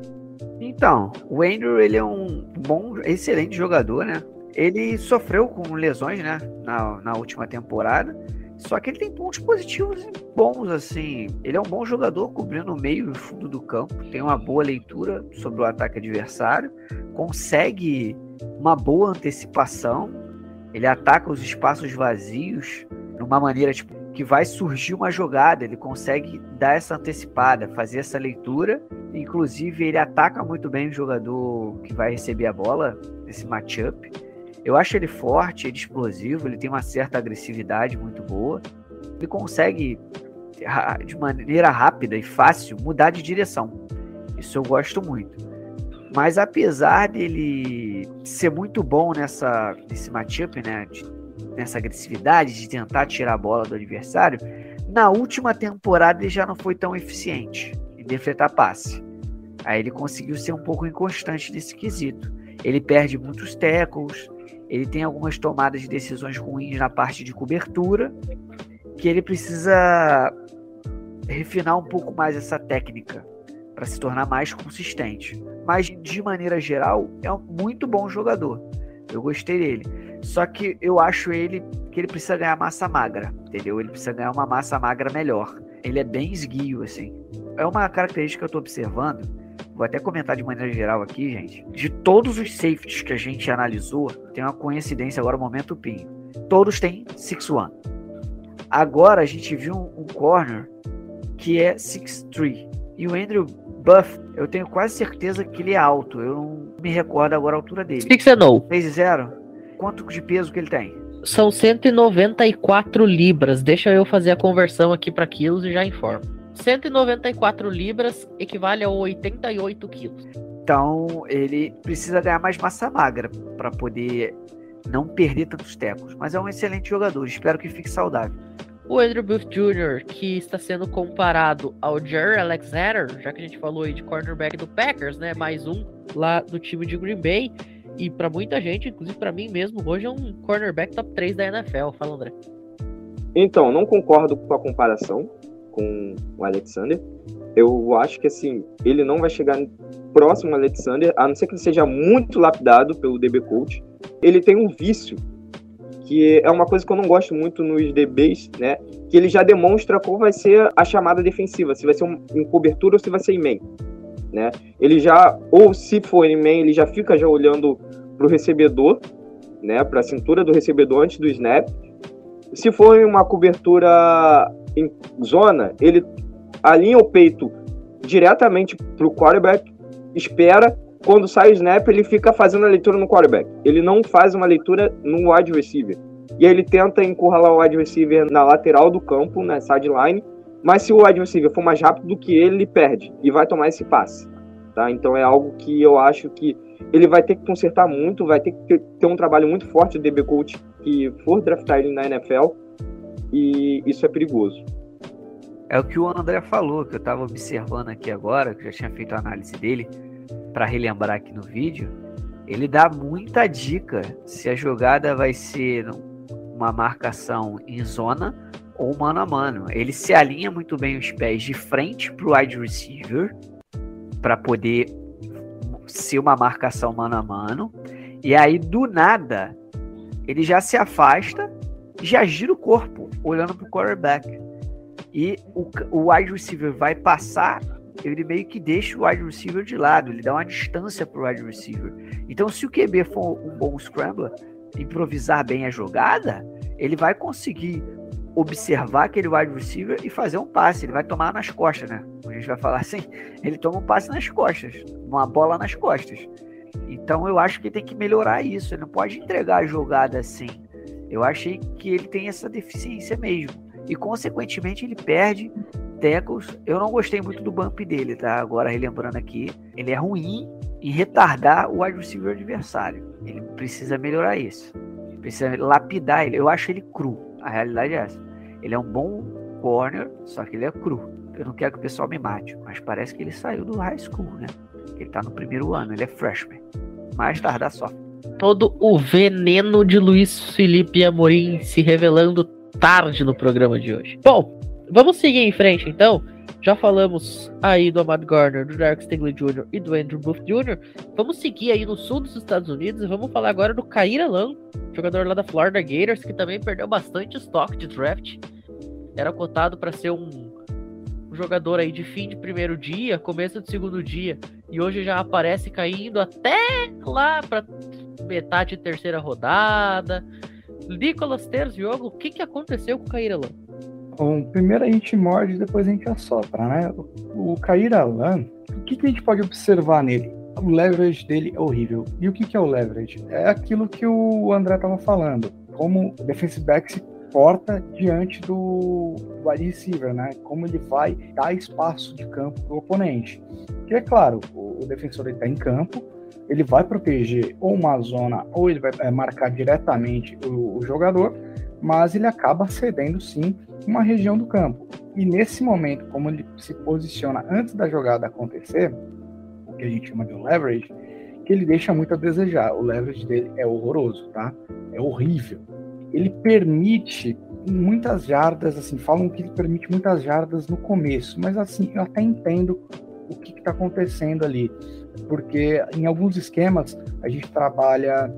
Então, o Andrew ele é um bom, excelente jogador, né? Ele sofreu com lesões, né, na, na última temporada. Só que ele tem pontos positivos e bons, assim. Ele é um bom jogador cobrindo o meio e o fundo do campo. Tem uma boa leitura sobre o ataque adversário. Consegue uma boa antecipação. Ele ataca os espaços vazios de uma maneira tipo, que vai surgir uma jogada. Ele consegue dar essa antecipada, fazer essa leitura. Inclusive, ele ataca muito bem o jogador que vai receber a bola nesse matchup eu acho ele forte, ele explosivo, ele tem uma certa agressividade muito boa. Ele consegue, de maneira rápida e fácil, mudar de direção. Isso eu gosto muito. Mas apesar dele ser muito bom nessa, nesse matchup, né, de, nessa agressividade de tentar tirar a bola do adversário, na última temporada ele já não foi tão eficiente em defletar passe. Aí ele conseguiu ser um pouco inconstante nesse quesito. Ele perde muitos tackles, ele tem algumas tomadas de decisões ruins na parte de cobertura, que ele precisa refinar um pouco mais essa técnica para se tornar mais consistente. Mas de maneira geral, é um muito bom jogador. Eu gostei dele. Só que eu acho ele que ele precisa ganhar massa magra, entendeu? Ele precisa ganhar uma massa magra melhor. Ele é bem esguio, assim. É uma característica que eu estou observando vou até comentar de maneira geral aqui, gente. De todos os safeties que a gente analisou, tem uma coincidência agora, momento PIN. Todos têm 6-1. Agora a gente viu um, um corner que é 6-3. E o Andrew Buff, eu tenho quase certeza que ele é alto. Eu não me recordo agora a altura dele. 6 é no. 6-0? Quanto de peso que ele tem? São 194 libras. Deixa eu fazer a conversão aqui para quilos e já informo. 194 libras equivale a 88 quilos. Então ele precisa ganhar mais massa magra para poder não perder tantos tecos. Mas é um excelente jogador. Espero que fique saudável. O Andrew Booth Jr., que está sendo comparado ao Jerry Alexander, já que a gente falou aí de cornerback do Packers, né? Mais um lá do time de Green Bay. E para muita gente, inclusive para mim mesmo, hoje é um cornerback top 3 da NFL. Fala, André. Então, não concordo com a comparação com o Alexander. Eu acho que assim, ele não vai chegar próximo ao Alexander, a não ser que ele seja muito lapidado pelo DB coach. Ele tem um vício que é uma coisa que eu não gosto muito nos DBs, né? Que ele já demonstra qual vai ser a chamada defensiva, se vai ser um, em cobertura ou se vai ser em main, né? Ele já, ou se for em main, ele já fica já olhando para o recebedor, né? Para a cintura do recebedor antes do snap. Se for em uma cobertura em zona, ele alinha o peito diretamente para o quarterback, espera quando sai o snap, ele fica fazendo a leitura no quarterback. Ele não faz uma leitura no wide receiver. E aí ele tenta encurralar o wide receiver na lateral do campo, na sideline. Mas se o wide receiver for mais rápido do que ele, ele perde e vai tomar esse passe. Tá? Então é algo que eu acho que ele vai ter que consertar muito, vai ter que ter, um trabalho muito forte do DB Coach que for draftar ele na NFL. E isso é perigoso. É o que o André falou, que eu estava observando aqui agora, que eu já tinha feito a análise dele para relembrar aqui no vídeo, ele dá muita dica se a jogada vai ser uma marcação em zona ou mano a mano. Ele se alinha muito bem os pés de frente para o wide receiver para poder ser uma marcação mano a mano. E aí, do nada, ele já se afasta, já gira o corpo, olhando para o quarterback. E o, o wide receiver vai passar ele meio que deixa o wide receiver de lado, ele dá uma distância para o wide receiver. Então, se o QB for um bom scrambler, improvisar bem a jogada, ele vai conseguir observar aquele wide receiver e fazer um passe. Ele vai tomar nas costas, né? A gente vai falar assim, ele toma um passe nas costas, uma bola nas costas. Então eu acho que tem que melhorar isso. Ele não pode entregar a jogada assim. Eu achei que ele tem essa deficiência mesmo. E consequentemente ele perde tackles. Eu não gostei muito do bump dele, tá? Agora relembrando aqui, ele é ruim em retardar o wide adversário. Ele precisa melhorar isso. Precisa lapidar ele. Eu acho ele cru. A realidade é essa. Ele é um bom corner, só que ele é cru. Eu não quero que o pessoal me mate, mas parece que ele saiu do high school, né? Ele tá no primeiro ano, ele é freshman. Mais tardar só. Todo o veneno de Luiz Felipe Amorim se revelando tarde no programa de hoje. Bom, Vamos seguir em frente, então. Já falamos aí do Ahmad Gardner, do Derek Stingley Jr. e do Andrew Booth Jr. Vamos seguir aí no sul dos Estados Unidos e vamos falar agora do Kair Alan, jogador lá da Florida Gators, que também perdeu bastante estoque de draft. Era cotado para ser um, um jogador aí de fim de primeiro dia, começo de segundo dia, e hoje já aparece caindo até lá para metade de terceira rodada. Nicolas Terziogo, o que, que aconteceu com o Kair Alan? Bom, primeiro a gente morde, depois a gente assopra, né? O Kair Alan, o que, que a gente pode observar nele? O leverage dele é horrível. E o que, que é o leverage? É aquilo que o André estava falando. Como o defensive back se porta diante do wide receiver, né? Como ele vai dar espaço de campo para o oponente. Que é claro, o, defensor está em campo, ele vai proteger ou uma zona ou ele vai é, marcar diretamente o, o jogador, mas ele acaba cedendo sim uma região do campo. E nesse momento, como ele se posiciona antes da jogada acontecer, o que a gente chama de leverage, que ele deixa muito a desejar. O leverage dele é horroroso, tá? É horrível. Ele permite muitas jardas, assim, falam que ele permite muitas jardas no começo, mas assim, eu até entendo o que está acontecendo ali, porque em alguns esquemas a gente trabalha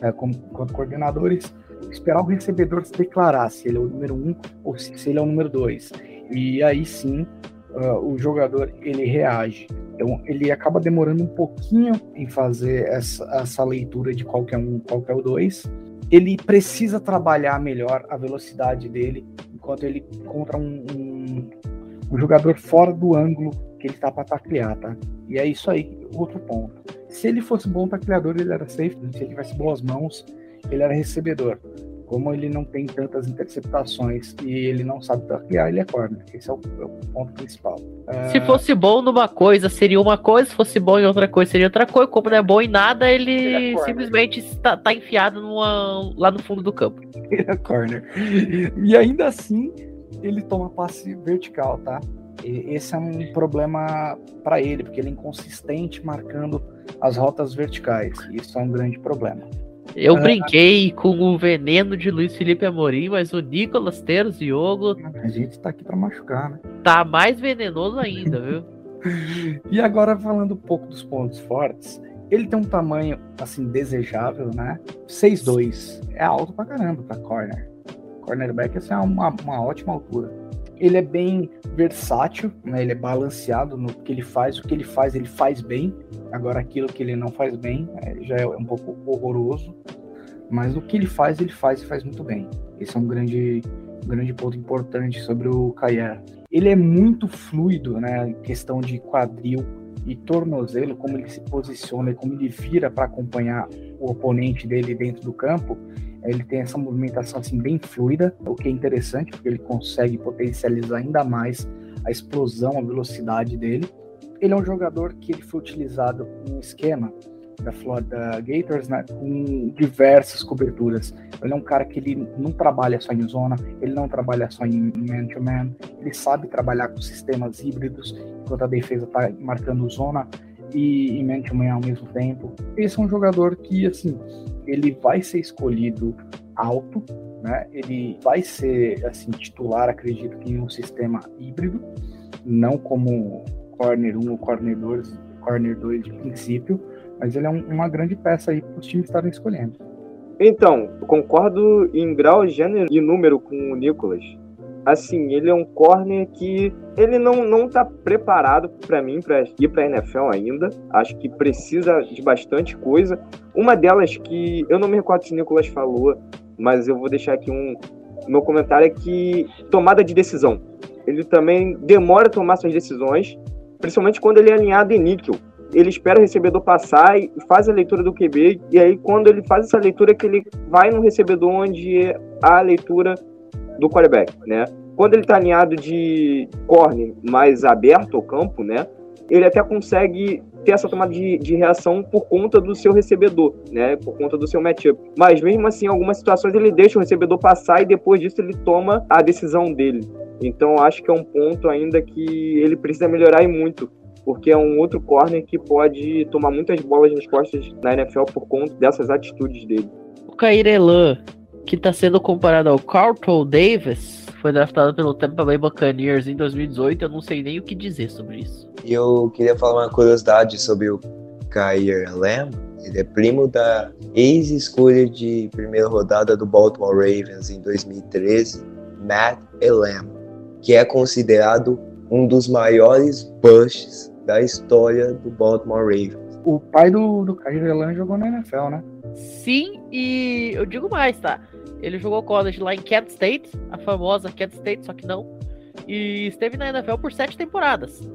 é, como, como coordenadores esperar o recebedor se declarar se ele é o número um ou se, se ele é o número dois. E aí sim uh, o jogador ele reage. Então ele acaba demorando um pouquinho em fazer essa, essa leitura de qual é um, qual é o dois. Ele precisa trabalhar melhor a velocidade dele enquanto ele contra um, um, um jogador fora do ângulo que ele está para taclear, tá? E é isso aí, outro ponto. Se ele fosse bom tacleador, ele era safe. Se ele tivesse boas mãos, ele era recebedor. como ele não tem tantas interceptações e ele não sabe taclear, ele é corner. Esse é o, é o ponto principal. Se fosse bom numa coisa, seria uma coisa, se fosse bom em outra coisa, seria outra coisa. Como não é bom em nada, ele, Ele é simplesmente está tá enfiado numa- lá no fundo do campo. ele é corner. E ainda assim, ele toma passe vertical, tá? Esse é um problema para ele, porque ele é inconsistente marcando as rotas verticais. Isso é um grande problema. Eu brinquei com o veneno de Luiz Felipe Amorim, mas o Nicolas Teros Diogo A gente tá aqui para machucar, né? tá mais venenoso ainda, viu? E agora falando um pouco dos pontos fortes, ele tem um tamanho assim desejável, né? 6'2 é alto pra caramba pra corner. Cornerback essa é uma, uma ótima altura. Ele é bem versátil, né? Ele é balanceado no que ele faz, o que ele faz, ele faz bem. Agora aquilo que ele não faz bem é, já é um pouco horroroso. Mas o que ele faz, ele faz e faz muito bem. Esse é um grande, grande ponto importante sobre o Kayer ele é muito fluido, né? Em questão de quadril e tornozelo, como ele se posiciona e como ele vira para acompanhar o oponente dele dentro do campo. Ele tem essa movimentação assim bem fluida, o que é interessante porque ele consegue potencializar ainda mais a explosão, a velocidade dele. Ele é um jogador que ele foi utilizado em um esquema da Florida Gators, né, com diversas coberturas. Ele é um cara que ele não trabalha só em zona, ele não trabalha só em man-to-man, ele sabe trabalhar com sistemas híbridos, enquanto a defesa está marcando zona e, e man-to-man ao mesmo tempo. Esse é um jogador que, assim, ele vai ser escolhido alto, né? Ele vai ser, assim, titular, acredito que em um sistema híbrido, não como corner 1 ou corner 2, corner 2 de princípio, mas ele é um- uma grande peça aí para os times estarem escolhendo. Então, concordo em grau, gênero e número com o Nicolas. Assim, ele é um corner que ele não, não tá preparado para mim para ir para NFL ainda. Acho que precisa de bastante coisa. Uma delas que eu não me recordo se o Nicolas falou, mas eu vou deixar aqui um meu comentário é que tomada de decisão. Ele também demora a tomar suas decisões, principalmente quando ele é alinhado em níquel ele espera o recebedor passar e faz a leitura do QB, e aí quando ele faz essa leitura é que ele vai no recebedor onde há a leitura do quarterback, né? Quando ele tá alinhado de corner mais aberto ao campo, né? Ele até consegue ter essa tomada de, de reação por conta do seu recebedor, né? Por conta do seu matchup. Mas mesmo assim, em algumas situações ele deixa o recebedor passar e depois disso ele toma a decisão dele. Então acho que é um ponto ainda que ele precisa melhorar e muito porque é um outro corner que pode tomar muitas bolas nas costas na NFL por conta dessas atitudes dele. O Kair Elan, que está sendo comparado ao Carlton Davis, foi draftado pelo Tampa Bay Buccaneers em 2018. Eu não sei nem o que dizer sobre isso. E eu queria falar uma curiosidade sobre o Kair Lamb. Ele é primo da ex-escolha de primeira rodada do Baltimore Ravens em 2013, Matt Elam, que é considerado um dos maiores busts da história do Baltimore Ravens. O pai do, do Kyrie Elan jogou na NFL, né? Sim, e eu digo mais, tá? Ele jogou college lá em Kent State, a famosa Kent State, só que não. E esteve na NFL por sete temporadas.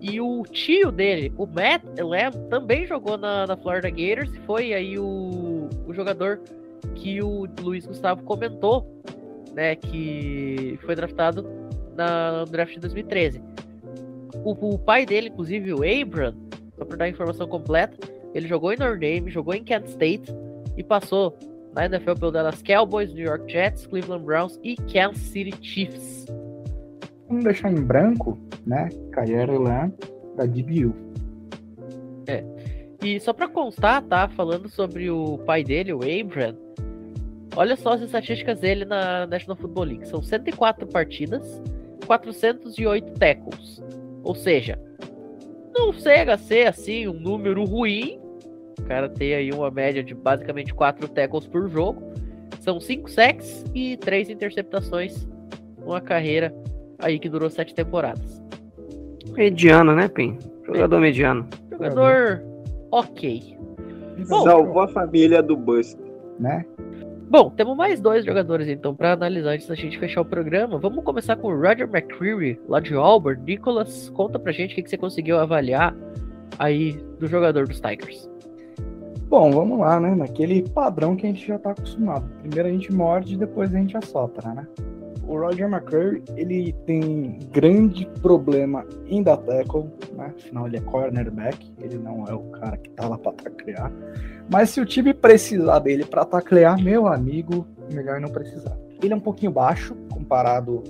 E o tio dele, o Matt Elam, também jogou na, na Florida Gators. e Foi aí o, o jogador que o Luiz Gustavo comentou, né? Que foi draftado na, no draft de 2013. O, o pai dele, inclusive, o Abram, só para dar a informação completa, ele jogou em Notre Dame, jogou em Kent State e passou na NFL pelo Dallas Cowboys, New York Jets, Cleveland Browns e Kansas City Chiefs. Vamos deixar em branco, né? Kyrie Elan da DBU. E só pra constar, tá? Falando sobre o pai dele, o Abram. Olha só as estatísticas dele na National Football League. São 104 partidas, 408 tackles. Ou seja, não chega a ser assim um número ruim. O cara tem aí uma média de basicamente 4 tackles por jogo. São 5 sacks e 3 interceptações. Uma carreira aí que durou 7 temporadas. Mediano, né, Pim? Jogador mediano. Jogador ok. Bom, Salvou a família do Bust. né? Bom, temos mais dois jogadores então para analisar antes da gente fechar o programa. Vamos começar com o Roger McCreary, lá de Auburn. Nicholas, conta pra gente o que, que você conseguiu avaliar aí do jogador dos Tigers. Bom, vamos lá, né? Naquele padrão que a gente já tá acostumado. Primeiro a gente morde, depois a gente assopra, né? O Roger McCurry, ele tem grande problema em dar tackle, né? Afinal, ele é cornerback, ele não é o cara que tá lá pra taclear. Mas se o time precisar dele para taclear, meu amigo, melhor não precisar. Ele é um pouquinho baixo comparado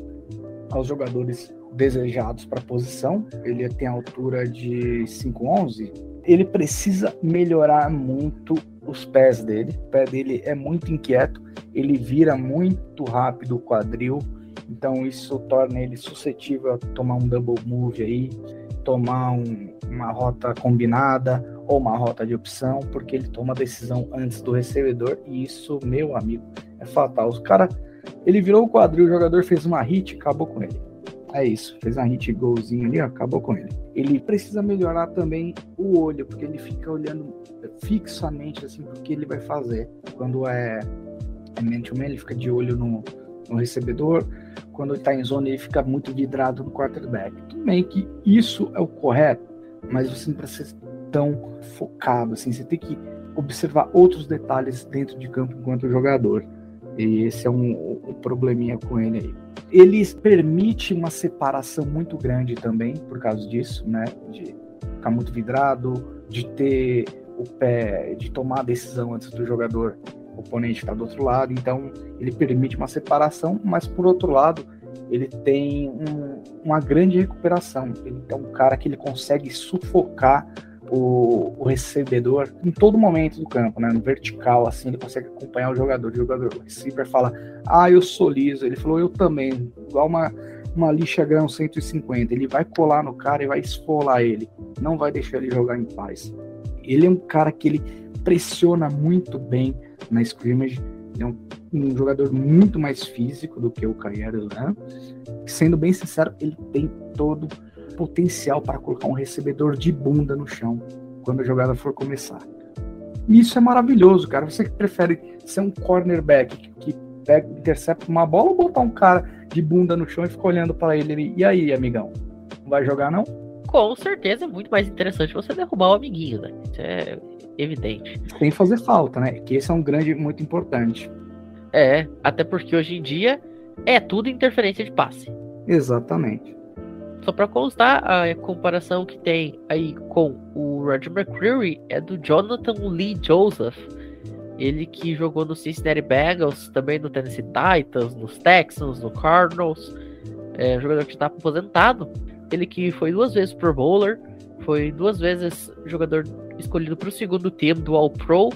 aos jogadores desejados para a posição. Ele tem a altura de 5'11". Ele precisa melhorar muito os pés dele. O pé dele é muito inquieto, ele vira muito rápido o quadril, então isso torna ele suscetível a tomar um double move aí, tomar um, uma rota combinada ou uma rota de opção, porque ele toma a decisão antes do recebedor e isso, meu amigo, é fatal. O cara, ele virou o quadril, o jogador fez uma hit, acabou com ele. É isso, fez uma hit golzinho ali, acabou com ele. Ele precisa melhorar também o olho, porque ele fica olhando fixamente assim o que ele vai fazer. Quando é, é man to man, ele fica de olho no, no recebedor. Quando ele tá em zona, ele fica muito vidrado no quarterback. Tudo bem que isso é o correto, mas você não precisa ser tão focado assim. Você tem que observar outros detalhes dentro de campo enquanto jogador. E esse é um, um probleminha com ele aí. Ele permite uma separação muito grande também, por causa disso, né? De ficar muito vidrado, de ter o pé, de tomar a decisão antes do jogador oponente estar do outro lado. Então, ele permite uma separação, mas por outro lado, ele tem um, uma grande recuperação. Ele é um cara que ele consegue sufocar o, o, recebedor em todo momento do campo, né? No vertical, assim, ele consegue acompanhar o jogador. O jogador, receiver fala, ah, eu sou liso. Ele falou, eu também. Igual uma, uma lixa grão 150. Ele vai colar no cara e vai esfolar ele. Não vai deixar ele jogar em paz. Ele é um cara que ele pressiona muito bem na scrimmage. Ele é um, um jogador muito mais físico do que o Caio né? Sendo bem sincero, ele tem todo potencial para colocar um recebedor de bunda no chão quando a jogada for começar. E isso é maravilhoso, cara. Você que prefere ser um cornerback que, pega, intercepta uma bola ou botar um cara de bunda no chão e ficar olhando para ele e aí, amigão? Não vai jogar não? Com certeza é muito mais interessante você derrubar o amiguinho, né? Isso é evidente. Sem fazer falta, né? Que esse é um grande muito importante. É, até porque hoje em dia é tudo interferência de passe. Exatamente. Só para constar, a comparação que tem aí com o Roger McCreary é do Jonathan Lee Joseph. Ele que jogou no Cincinnati Bengals, também no Tennessee Titans, nos Texans, no Cardinals. É um jogador que está aposentado. Ele que foi duas vezes Pro Bowler, foi duas vezes jogador escolhido para o segundo time do All Pro.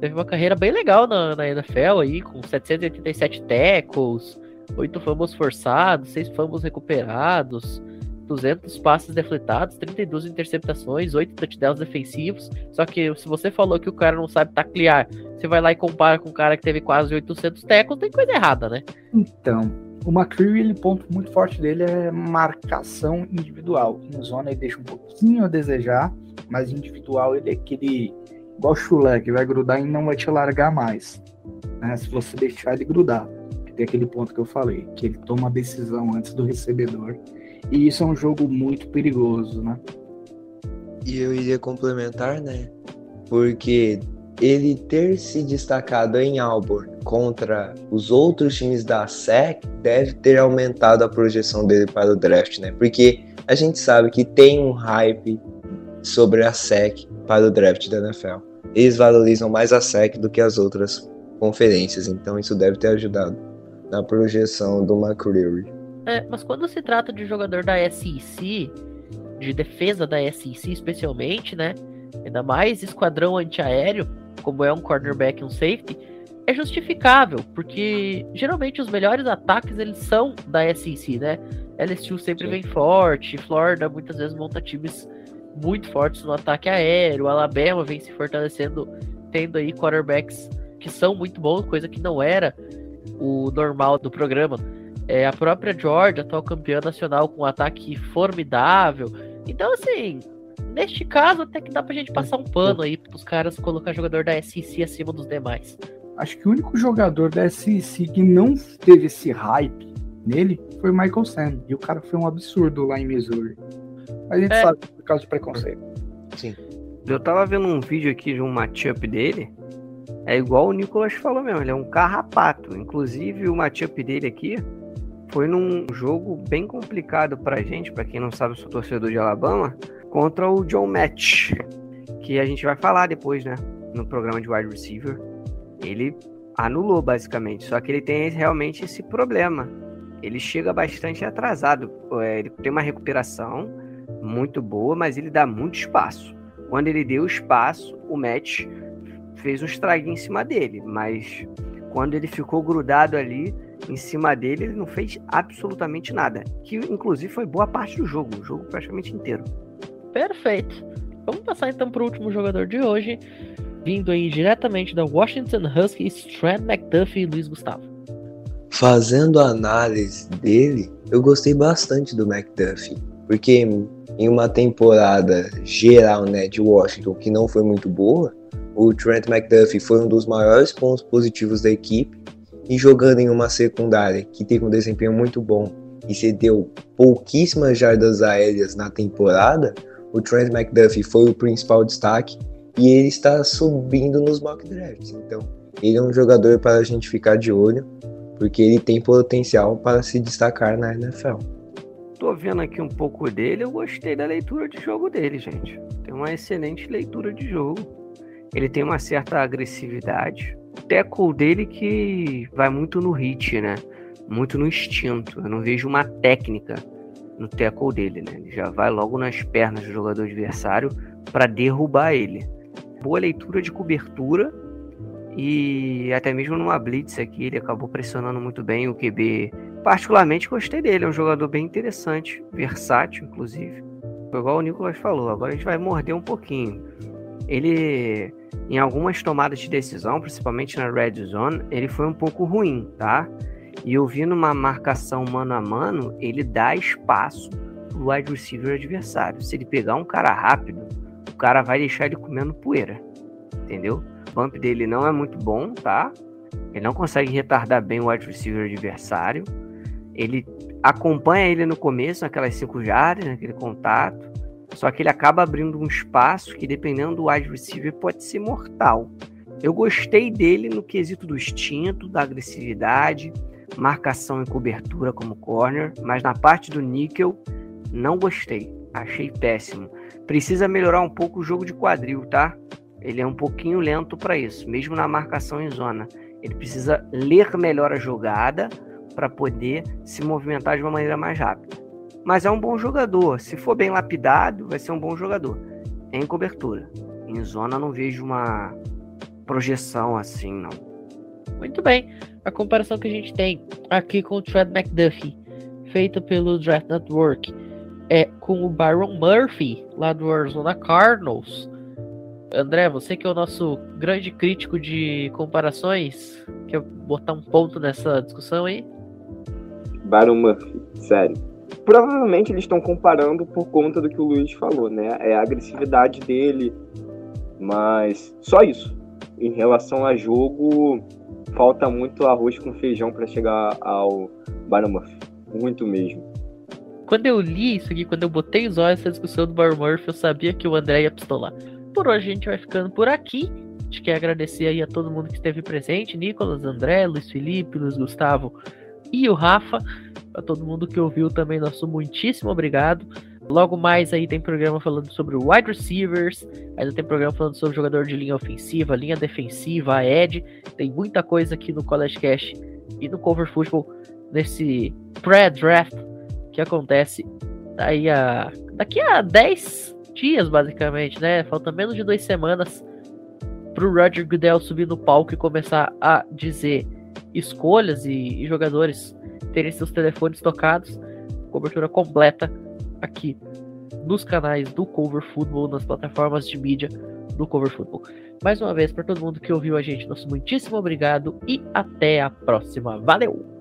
Teve uma carreira bem legal na, na NFL aí, com 787 tackles, 8 fumbles forçados, 6 fumbles recuperados. 200 passes defletados, 32 interceptações, 8 touchdowns defensivos. Só que se você falou que o cara não sabe taclear, você vai lá e compara com um cara que teve quase 800 tackles, tem coisa errada, né? Então, o McCreary, ele ponto muito forte dele é marcação individual. Em zona ele deixa um pouquinho a desejar, mas individual ele é aquele igual chulé que vai grudar e não vai te largar mais. Né? Se você deixar ele grudar. Tem aquele ponto que eu falei, que ele toma a decisão antes do recebedor e isso é um jogo muito perigoso, né? E eu iria complementar, né? Porque ele ter se destacado em Auburn contra os outros times da SEC deve ter aumentado a projeção dele para o draft, né? Porque a gente sabe que tem um hype sobre a SEC para o draft da NFL. Eles valorizam mais a SEC do que as outras conferências, então isso deve ter ajudado na projeção do McCreary. É, mas quando se trata de jogador da SEC, de defesa da SEC especialmente, né? Ainda mais esquadrão antiaéreo, como é um cornerback e um safety, é justificável, porque geralmente os melhores ataques eles são da SEC, né? LSU sempre Sim. vem forte, Florida muitas vezes monta times muito fortes no ataque aéreo, Alabama vem se fortalecendo, tendo aí quarterbacks que são muito bons, coisa que não era o normal do programa. É, a própria Georgia, atual campeã nacional, com um ataque formidável. Então, assim, neste caso, até que dá pra gente passar um pano aí pros caras colocar jogador da SEC acima dos demais. Acho que o único jogador da SEC que não teve esse hype nele foi o Michael Sam. E o cara foi um absurdo lá em Missouri. Mas a gente é. sabe por causa de preconceito. Sim. Eu tava vendo um vídeo aqui de um matchup dele. É igual o Nicolas falou mesmo, ele é um carrapato. Inclusive, o matchup dele aqui foi num jogo bem complicado pra gente, pra quem não sabe, eu sou torcedor de Alabama, contra o John Match, que a gente vai falar depois, né? No programa de wide receiver. Ele anulou, basicamente. Só que ele tem realmente esse problema. Ele chega bastante atrasado. É, ele tem uma recuperação muito boa, mas ele dá muito espaço. Quando ele deu espaço, o match fez um estrago em cima dele. Mas quando ele ficou grudado ali em cima dele, ele não fez absolutamente nada. Que inclusive foi boa parte do jogo, o jogo praticamente inteiro. Perfeito. Vamos passar então para o último jogador de hoje, vindo aí diretamente da Washington Huskies, Trent McDuffie e Luiz Gustavo. Fazendo a análise dele, eu gostei bastante do McDuffie, porque em uma temporada geral né, de Washington que não foi muito boa, o Trent McDuffie foi um dos maiores pontos positivos da equipe e jogando em uma secundária que teve um desempenho muito bom e cedeu pouquíssimas jardas aéreas na temporada, o Trent McDuffie foi o principal destaque e ele está subindo nos mock drafts. Então, ele é um jogador para a gente ficar de olho, porque ele tem potencial para se destacar na NFL. Tô vendo aqui um pouco dele, eu gostei da leitura de jogo dele, gente. Tem uma excelente leitura de jogo. Ele tem uma certa agressividade. Tackle dele que vai muito no hit, né? Muito no instinto. Eu não vejo uma técnica no tackle dele, né? Ele já vai logo nas pernas do jogador adversário para derrubar ele. Boa leitura de cobertura e até mesmo numa blitz aqui ele acabou pressionando muito bem o QB. Particularmente gostei dele, é um jogador bem interessante, versátil inclusive. Foi igual o Nicolas falou, agora a gente vai morder um pouquinho. Ele em algumas tomadas de decisão, principalmente na red zone, ele foi um pouco ruim, tá? E eu vi numa marcação mano a mano, ele dá espaço pro wide receiver adversário. Se ele pegar um cara rápido, o cara vai deixar ele comendo poeira. Entendeu? O bump dele não é muito bom, tá? Ele não consegue retardar bem o wide receiver adversário. Ele acompanha ele no começo, naquelas 5 jardas, naquele contato. Só que ele acaba abrindo um espaço que, dependendo do wide receiver, pode ser mortal. Eu gostei dele no quesito do instinto, da agressividade, marcação e cobertura como corner, mas na parte do níquel não gostei, achei péssimo. Precisa melhorar um pouco o jogo de quadril, tá? Ele é um pouquinho lento para isso, mesmo na marcação em zona. Ele precisa ler melhor a jogada para poder se movimentar de uma maneira mais rápida. Mas é um bom jogador. Se for bem lapidado, vai ser um bom jogador. Em cobertura. Em zona, não vejo uma projeção assim, não. Muito bem a comparação que a gente tem aqui com o Fred McDuffie, feita pelo Draft Network, é com o Byron Murphy, lá do Arizona Cardinals. André, você que é o nosso grande crítico de comparações, quer botar um ponto nessa discussão aí? Byron Murphy, sério. Provavelmente eles estão comparando por conta do que o Luiz falou, né? É a agressividade dele, mas só isso. Em relação a jogo, falta muito arroz com feijão para chegar ao Murphy. Muito mesmo. Quando eu li isso aqui, quando eu botei os olhos nessa discussão do Murphy, eu sabia que o André ia pistolar. Por hoje a gente vai ficando por aqui. A gente quer agradecer aí a todo mundo que esteve presente: Nicolas, André, Luiz Felipe, Luiz Gustavo e o Rafa. A todo mundo que ouviu também, nosso muitíssimo obrigado. Logo mais aí tem programa falando sobre wide receivers, ainda tem programa falando sobre jogador de linha ofensiva, linha defensiva, a Ed. Tem muita coisa aqui no College Cash e no Cover Football nesse pré-draft que acontece aí a, daqui a 10 dias, basicamente, né? Falta menos de duas semanas pro Roger Goodell subir no palco e começar a dizer escolhas e, e jogadores terem seus telefones tocados. Cobertura completa aqui nos canais do Cover Football, nas plataformas de mídia do Cover Football. Mais uma vez, para todo mundo que ouviu a gente, nosso muitíssimo obrigado e até a próxima. Valeu!